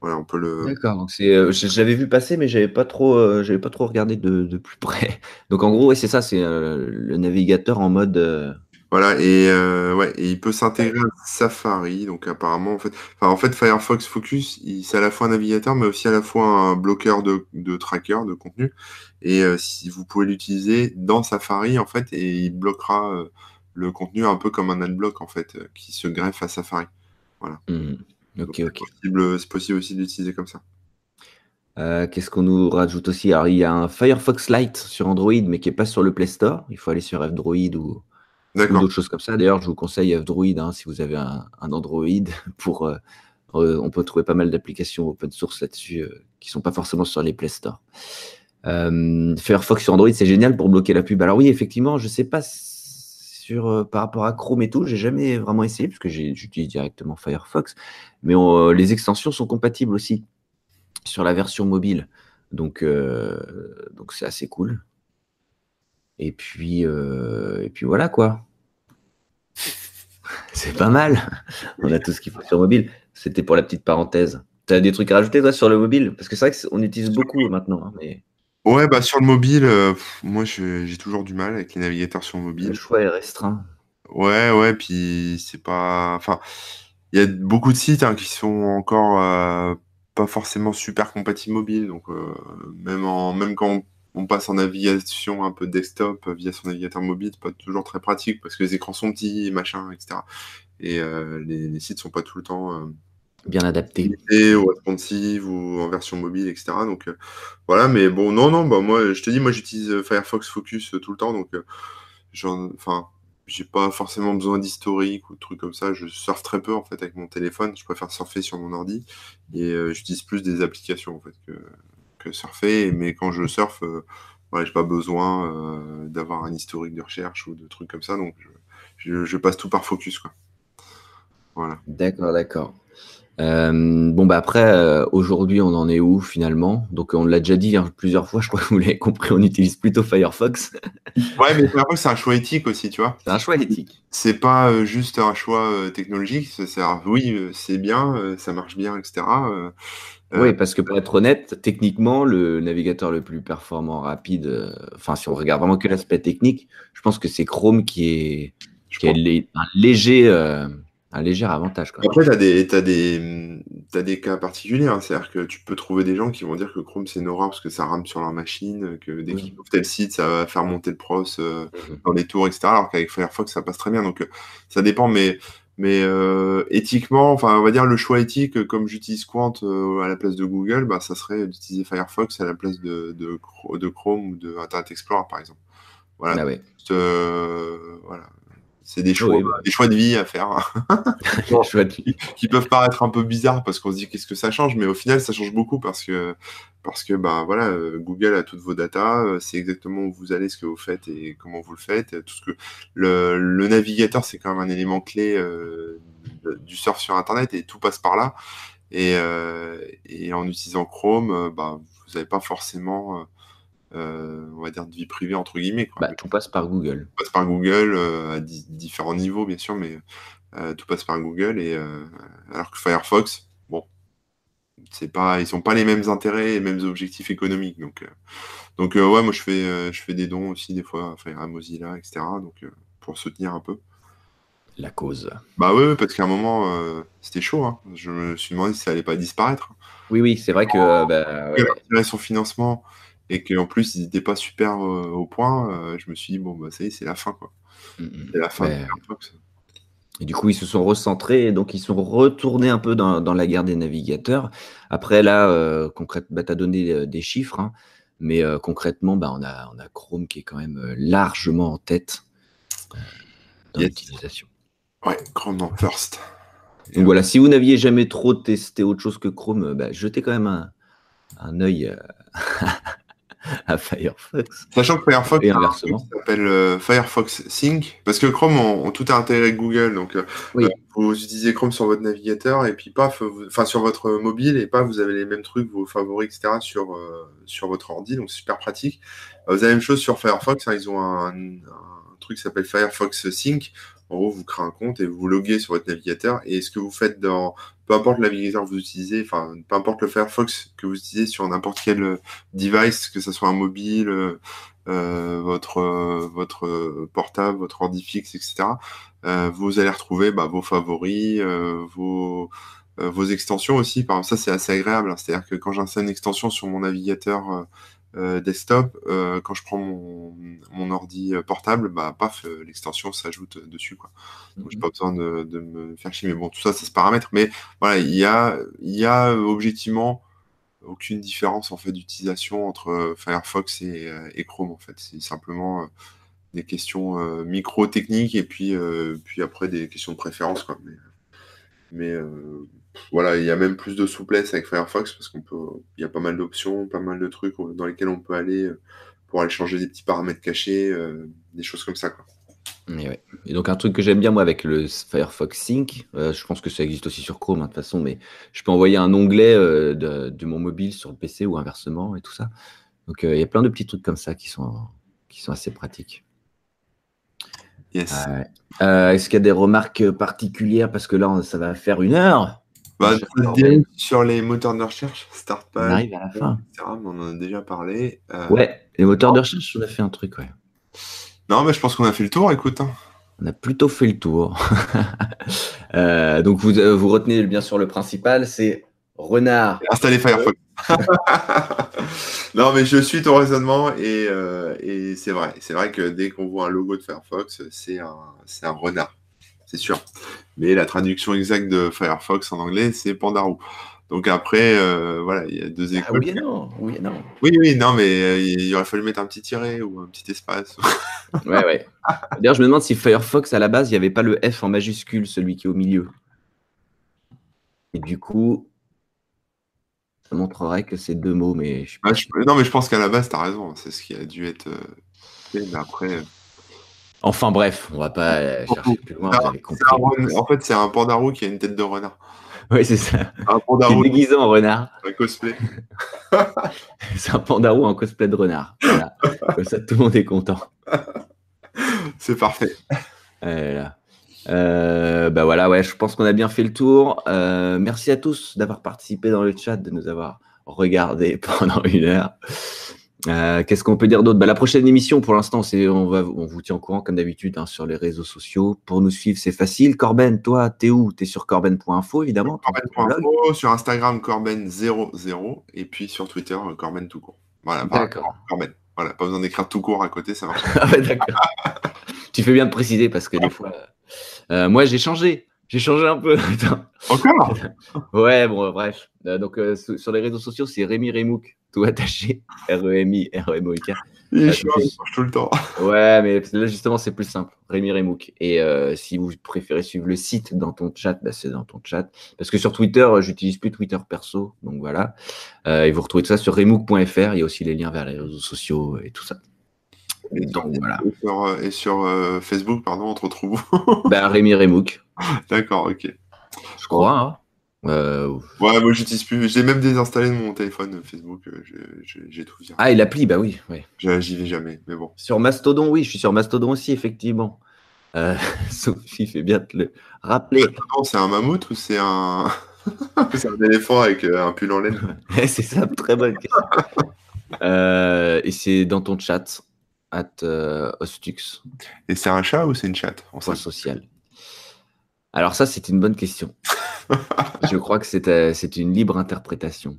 Voilà, on peut le. D'accord. Donc c'est, euh, j'avais vu passer, mais j'avais pas trop, euh, j'avais pas trop regardé de, plus près. Donc en gros, c'est ça, c'est le navigateur en mode. Voilà, et, ouais, et il peut s'intégrer à Safari. Donc apparemment, en fait, en fait, Firefox Focus, c'est à la fois un navigateur, mais aussi à la fois un bloqueur de, de tracker de contenu. Et si vous pouvez l'utiliser dans Safari, en fait, et il bloquera le contenu un peu comme un adblock en fait, euh, qui se greffe à Safari. Voilà. Hmm. Ok. C'est possible, aussi d'utiliser comme ça. Euh, qu'est-ce qu'on nous rajoute aussi? Alors, il y a un Firefox Lite sur Android, mais qui n'est pas sur le Play Store. Il faut aller sur F-Droid ou, d'autres choses comme ça. D'ailleurs, je vous conseille F-Droid hein, si vous avez un, Android. Pour, euh, on peut trouver pas mal d'applications open source là-dessus qui ne sont pas forcément sur les Play Store. Firefox sur Android, c'est génial pour bloquer la pub. Alors oui, effectivement, je ne sais pas sur, euh, par rapport à Chrome et tout, j'ai jamais vraiment essayé parce que j'utilise directement Firefox. Mais euh, les extensions sont compatibles aussi sur la version mobile. Donc, euh, donc c'est assez cool. Et puis, et puis voilà quoi. c'est pas mal. On a tout ce qu'il faut sur mobile. C'était pour la petite parenthèse. Tu as des trucs à rajouter toi sur le mobile? Parce que c'est vrai qu'on utilise beaucoup maintenant. Hein, mais... Ouais, bah sur le mobile, euh, moi j'ai toujours du mal avec les navigateurs sur mobile. Le choix est restreint. Ouais, ouais, puis c'est pas. Enfin, il y a beaucoup de sites hein, qui sont encore euh, pas forcément super compatibles mobile. Donc, euh, même, en, même quand on, passe en navigation un peu desktop via son navigateur mobile, c'est pas toujours très pratique parce que les écrans sont petits, machin, etc. Et les, les, sites sont pas tout le temps bien adapté. Ou responsive ou en version mobile, etc. Donc euh, voilà, mais bon, non, non, bah moi, je te dis, moi j'utilise euh, Firefox Focus euh, tout le temps, donc enfin, j'ai pas forcément besoin d'historique ou de trucs comme ça. Je surfe très peu en fait avec mon téléphone. Je préfère surfer sur mon ordi et j'utilise plus des applications en fait que, que surfer. Mais quand je surfe, voilà, j'ai pas besoin d'avoir un historique de recherche ou de trucs comme ça, donc je, je passe tout par Focus quoi. Voilà. D'accord, d'accord. Euh, bon, bah après, euh, aujourd'hui, on en est où finalement? Donc, on l'a déjà dit hein, plusieurs fois, je crois que vous l'avez compris, on utilise plutôt Firefox. ouais, mais Firefox, c'est un choix éthique aussi, tu vois. C'est un choix éthique. C'est pas euh, juste un choix technologique. oui, c'est bien, ça marche bien, etc. oui, parce que pour être honnête, techniquement, le navigateur le plus performant, rapide, enfin, si on regarde vraiment que l'aspect technique, je pense que c'est Chrome qui est, qui est un léger un léger avantage. Quoi. Après, tu as des, des, des cas particuliers. Hein. C'est-à-dire que tu peux trouver des gens qui vont dire que Chrome, c'est une horreur parce que ça rame sur leur machine, que dès qu'ils ouvrent tel site, ça va faire monter le pros euh, mmh dans les tours, etc. Alors qu'avec Firefox, ça passe très bien. Donc, euh, ça dépend. Mais, mais euh, éthiquement, enfin, on va dire le choix éthique, comme j'utilise Quant à la place de Google, bah, ça serait d'utiliser Firefox à la place de, de, de, Chrome ou de Internet Explorer, par exemple. Voilà. Ah ouais. voilà. C'est des choix, des choix de vie à faire. choix de vie. qui peuvent paraître un peu bizarres parce qu'on se dit qu'est-ce que ça change, mais au final, ça change beaucoup parce que, parce que bah, voilà, euh, Google a toutes vos datas, euh, c'est exactement où vous allez, ce que vous faites et comment vous le faites. Tout ce que le, le navigateur, c'est quand même un élément clé euh, du surf sur Internet et tout passe par là. Et, et en utilisant Chrome, bah, vous n'avez pas forcément euh, on va dire, de vie privée, entre guillemets. Bah, tout passe par Google. Tout passe par Google, euh, à différents niveaux, bien sûr, mais euh, tout passe par Google. Et, alors que Firefox, bon, c'est pas, ils n'ont pas les mêmes intérêts et les mêmes objectifs économiques. Donc, donc ouais, moi, je fais, je fais des dons aussi, des fois, à Mozilla, etc. Donc, pour soutenir un peu la cause. Bah oui, parce qu'à un moment, c'était chaud. Hein. Je me suis demandé si ça allait pas disparaître. Oui, oui, c'est vrai que. Bah, son financement et qu'en plus ils n'étaient pas super euh, au point, euh, je me suis dit, bon, bah, ça y est, c'est la fin. quoi. Mm, mm. c'est la fin de. Et du coup, ils se sont recentrés, et donc ils sont retournés un peu dans, la guerre des navigateurs. Après, là, euh, concrètement, bah, tu as donné des chiffres, hein, mais concrètement, bah, on, a, on a Chrome qui est quand même largement en tête dans l'utilisation. Ouais, Chrome en first. Donc voilà, si vous n'aviez jamais trop testé autre chose que Chrome, bah, jetez quand même un, un œil à Firefox. Sachant que Firefox s'appelle euh, Firefox Sync, parce que Chrome, on, tout est intégré avec Google, donc euh, euh, vous utilisez Chrome sur votre navigateur et puis paf, enfin sur votre mobile et pas vous avez les mêmes trucs, vos favoris, etc. sur sur votre ordi, donc c'est super pratique. vous avez la même chose sur Firefox, hein, ils ont un, un truc qui s'appelle Firefox Sync. Vous créez un compte et vous loguez sur votre navigateur et ce que vous faites dans peu importe le navigateur que vous utilisez, enfin, peu importe le Firefox que vous utilisez sur n'importe quel euh, device, que ce soit un mobile, euh, euh votre, votre portable, votre ordi fixe, etc., vous allez retrouver bah, vos favoris, vos, vos extensions aussi. Par exemple, ça, c'est assez agréable. Hein. C'est-à-dire que quand j'installe une extension sur mon navigateur euh, desktop, euh, quand je prends mon, mon ordi euh, portable, bah paf, l'extension s'ajoute dessus. Quoi. Donc j'ai mhm. pas besoin de, de, me faire chier. Mais bon, tout ça, ça se paramètre. Mais voilà, il y a, il y a objectivement aucune différence en fait d'utilisation entre Firefox et, et, Chrome en fait. C'est simplement des questions micro-techniques et puis, puis après des questions de préférence. Quoi. Mais, mais voilà, il y a même plus de souplesse avec Firefox parce qu'on peut, il y a pas mal d'options, pas mal de trucs dans lesquels on peut aller euh, pour aller changer des petits paramètres cachés, euh, des choses comme ça. Quoi. Et, donc un truc que j'aime bien moi avec le Firefox Sync, euh, je pense que ça existe aussi sur Chrome hein, de toute façon, mais je peux envoyer un onglet de, mon mobile sur le PC ou inversement et tout ça. Donc il y a plein de petits trucs comme ça qui sont, qui sont assez pratiques. Yes. Est-ce qu'il y a des remarques particulières? Parce que là ça va faire une heure Bah, sur les moteurs de recherche, On StartPad, arrive à la fin. etc. mais on en a déjà parlé. Euh, Ouais, les moteurs de recherche, on a fait un truc, ouais. Non, mais je pense qu'on a fait le tour, écoute. hein. On a plutôt fait le tour. Euh, donc vous, euh, vous retenez bien sûr le principal, c'est renard. Installer Firefox. non, mais je suis ton raisonnement et, euh, et c'est vrai. C'est vrai que dès qu'on voit un logo de Firefox, c'est un, c'est un renard. C'est sûr. Mais la traduction exacte de Firefox en anglais, c'est Pandarou. Donc après, euh, voilà, il y a deux Ah, écoles. oui et non, oui et non. oui, oui, non, mais euh, il aurait fallu mettre un petit tiret ou un petit espace. Ouais, ouais. D'ailleurs, je me demande si Firefox, à la base, il n'y avait pas le F en majuscule, celui qui est au milieu. Et du coup, ça montrerait que c'est deux mots, mais je pas Ah, je- non, mais je pense qu'à la base, tu as raison. C'est ce qui a dû être. euh, fait, mais après. Euh, Enfin bref, on va pas euh, chercher plus loin, un- En fait, c'est un pandarou qui a une tête de renard. Oui, c'est ça. Un pandarou, déguisé en renard. un cosplay. C'est un pandarou en cosplay de renard. Voilà. Comme ça, tout le monde est content. C'est parfait. Voilà. Euh, bah voilà, ouais, je pense qu'on a bien fait le tour. Euh, merci à tous d'avoir participé dans le chat, de nous avoir regardé pendant une heure. Euh, Qu'est-ce qu'on peut dire d'autre? Bah, La prochaine émission, pour l'instant, c'est on, va, on vous tient au courant comme d'habitude hein, sur les réseaux sociaux. Pour nous suivre, c'est facile. Corben, toi, t'es où? T'es sur corben.info, évidemment. Corben.info, sur Instagram, Corben00, et puis sur Twitter, euh, Corben tout court. Voilà, D'accord. Corben. Voilà, pas besoin d'écrire tout court à côté, ça marche. Ah ouais, d'accord. tu fais bien de préciser parce que des fois, euh, moi, j'ai changé. J'ai changé un peu. Encore? Ouais, bon, bref. Euh, donc, euh, sur les réseaux sociaux, c'est Rémi Remouk, tout attaché. R-E-M-I. Il Euh, change, tout le temps. Ouais, mais là, justement, c'est plus simple. Rémi Remouk. Et euh, si vous préférez suivre le site dans ton chat, bah, c'est dans ton chat. Parce que sur Twitter, j'utilise plus Twitter perso. Donc voilà. Et vous retrouvez tout ça sur remouk.fr. Il y a aussi les liens vers les réseaux sociaux et tout ça. Et donc voilà. Et sur, et sur, Facebook, pardon, on te retrouve Bah, Rémi Remouk, D'accord, ok. je crois. Hein. Euh, Ouais, moi j'utilise plus. J'ai même désinstallé de mon téléphone Facebook. euh, j'ai- tout viré. Ah, et l'appli, bah oui. J'ai- J'y vais jamais, mais bon. Sur Mastodon, oui, je suis sur Mastodon aussi, effectivement. Euh, Sophie fait bien de le rappeler. C'est un mammouth ou c'est un. éléphant avec un pull en laine? C'est ça, très bonne question. Euh, et c'est dans ton chat, at euh, Ostux, Et c'est un chat ou c'est une point sait- social. Alors ça, c'est une bonne question. Je crois que c'est euh, c'est une libre interprétation.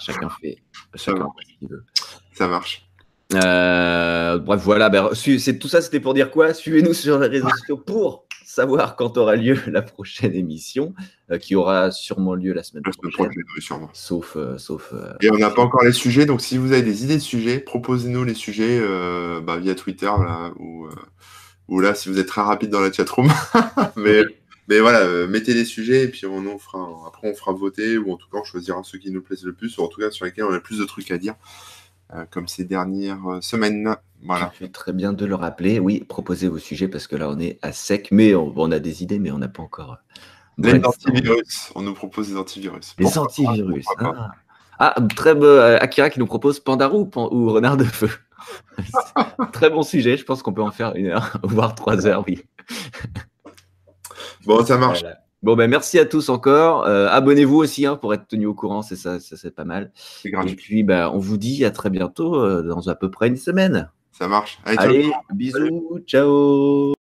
Chacun fait, chacun fait ce qu'il veut. Ça marche. Euh, bref, voilà. Ben, c'est tout ça, c'était pour dire quoi? Suivez-nous sur les réseaux sociaux pour savoir quand aura lieu la prochaine émission, euh, qui aura sûrement lieu la semaine La semaine prochaine, prochaine, oui, sûrement. sauf, euh, sauf. Et on n'a pas encore les sujets, donc si vous avez des idées de sujets, proposez-nous les sujets bah, via Twitter là, ou, ou là si vous êtes très rapide dans la chatroom. mais, mais voilà, euh, mettez les sujets et puis on, fera, après on fera voter ou en tout cas on choisira ceux qui nous plaisent le plus ou en tout cas sur lesquels on a le plus de trucs à dire, euh, comme ces dernières euh, semaines. Voilà. Fais très bien de le rappeler. Oui, proposez vos sujets parce que là, on est à sec, mais on, on a des idées, mais on n'a pas encore. Les antivirus, on nous propose des antivirus. Les Pourquoi antivirus. pas? Ah. Ah, très beau. Akira qui nous propose Pandarou ou, Pan- ou Renard de Feu. très bon sujet. Je pense qu'on peut en faire une heure, voire trois heures, oui. Bon, ça marche. Voilà. Bon, ben merci à tous encore. Euh, Abonnez-vous aussi hein, pour être tenu au courant, c'est ça, ça c'est pas mal. Et puis, ben, on vous dit à très bientôt euh, dans à peu près une semaine. Ça marche. Allez, bisous, ciao.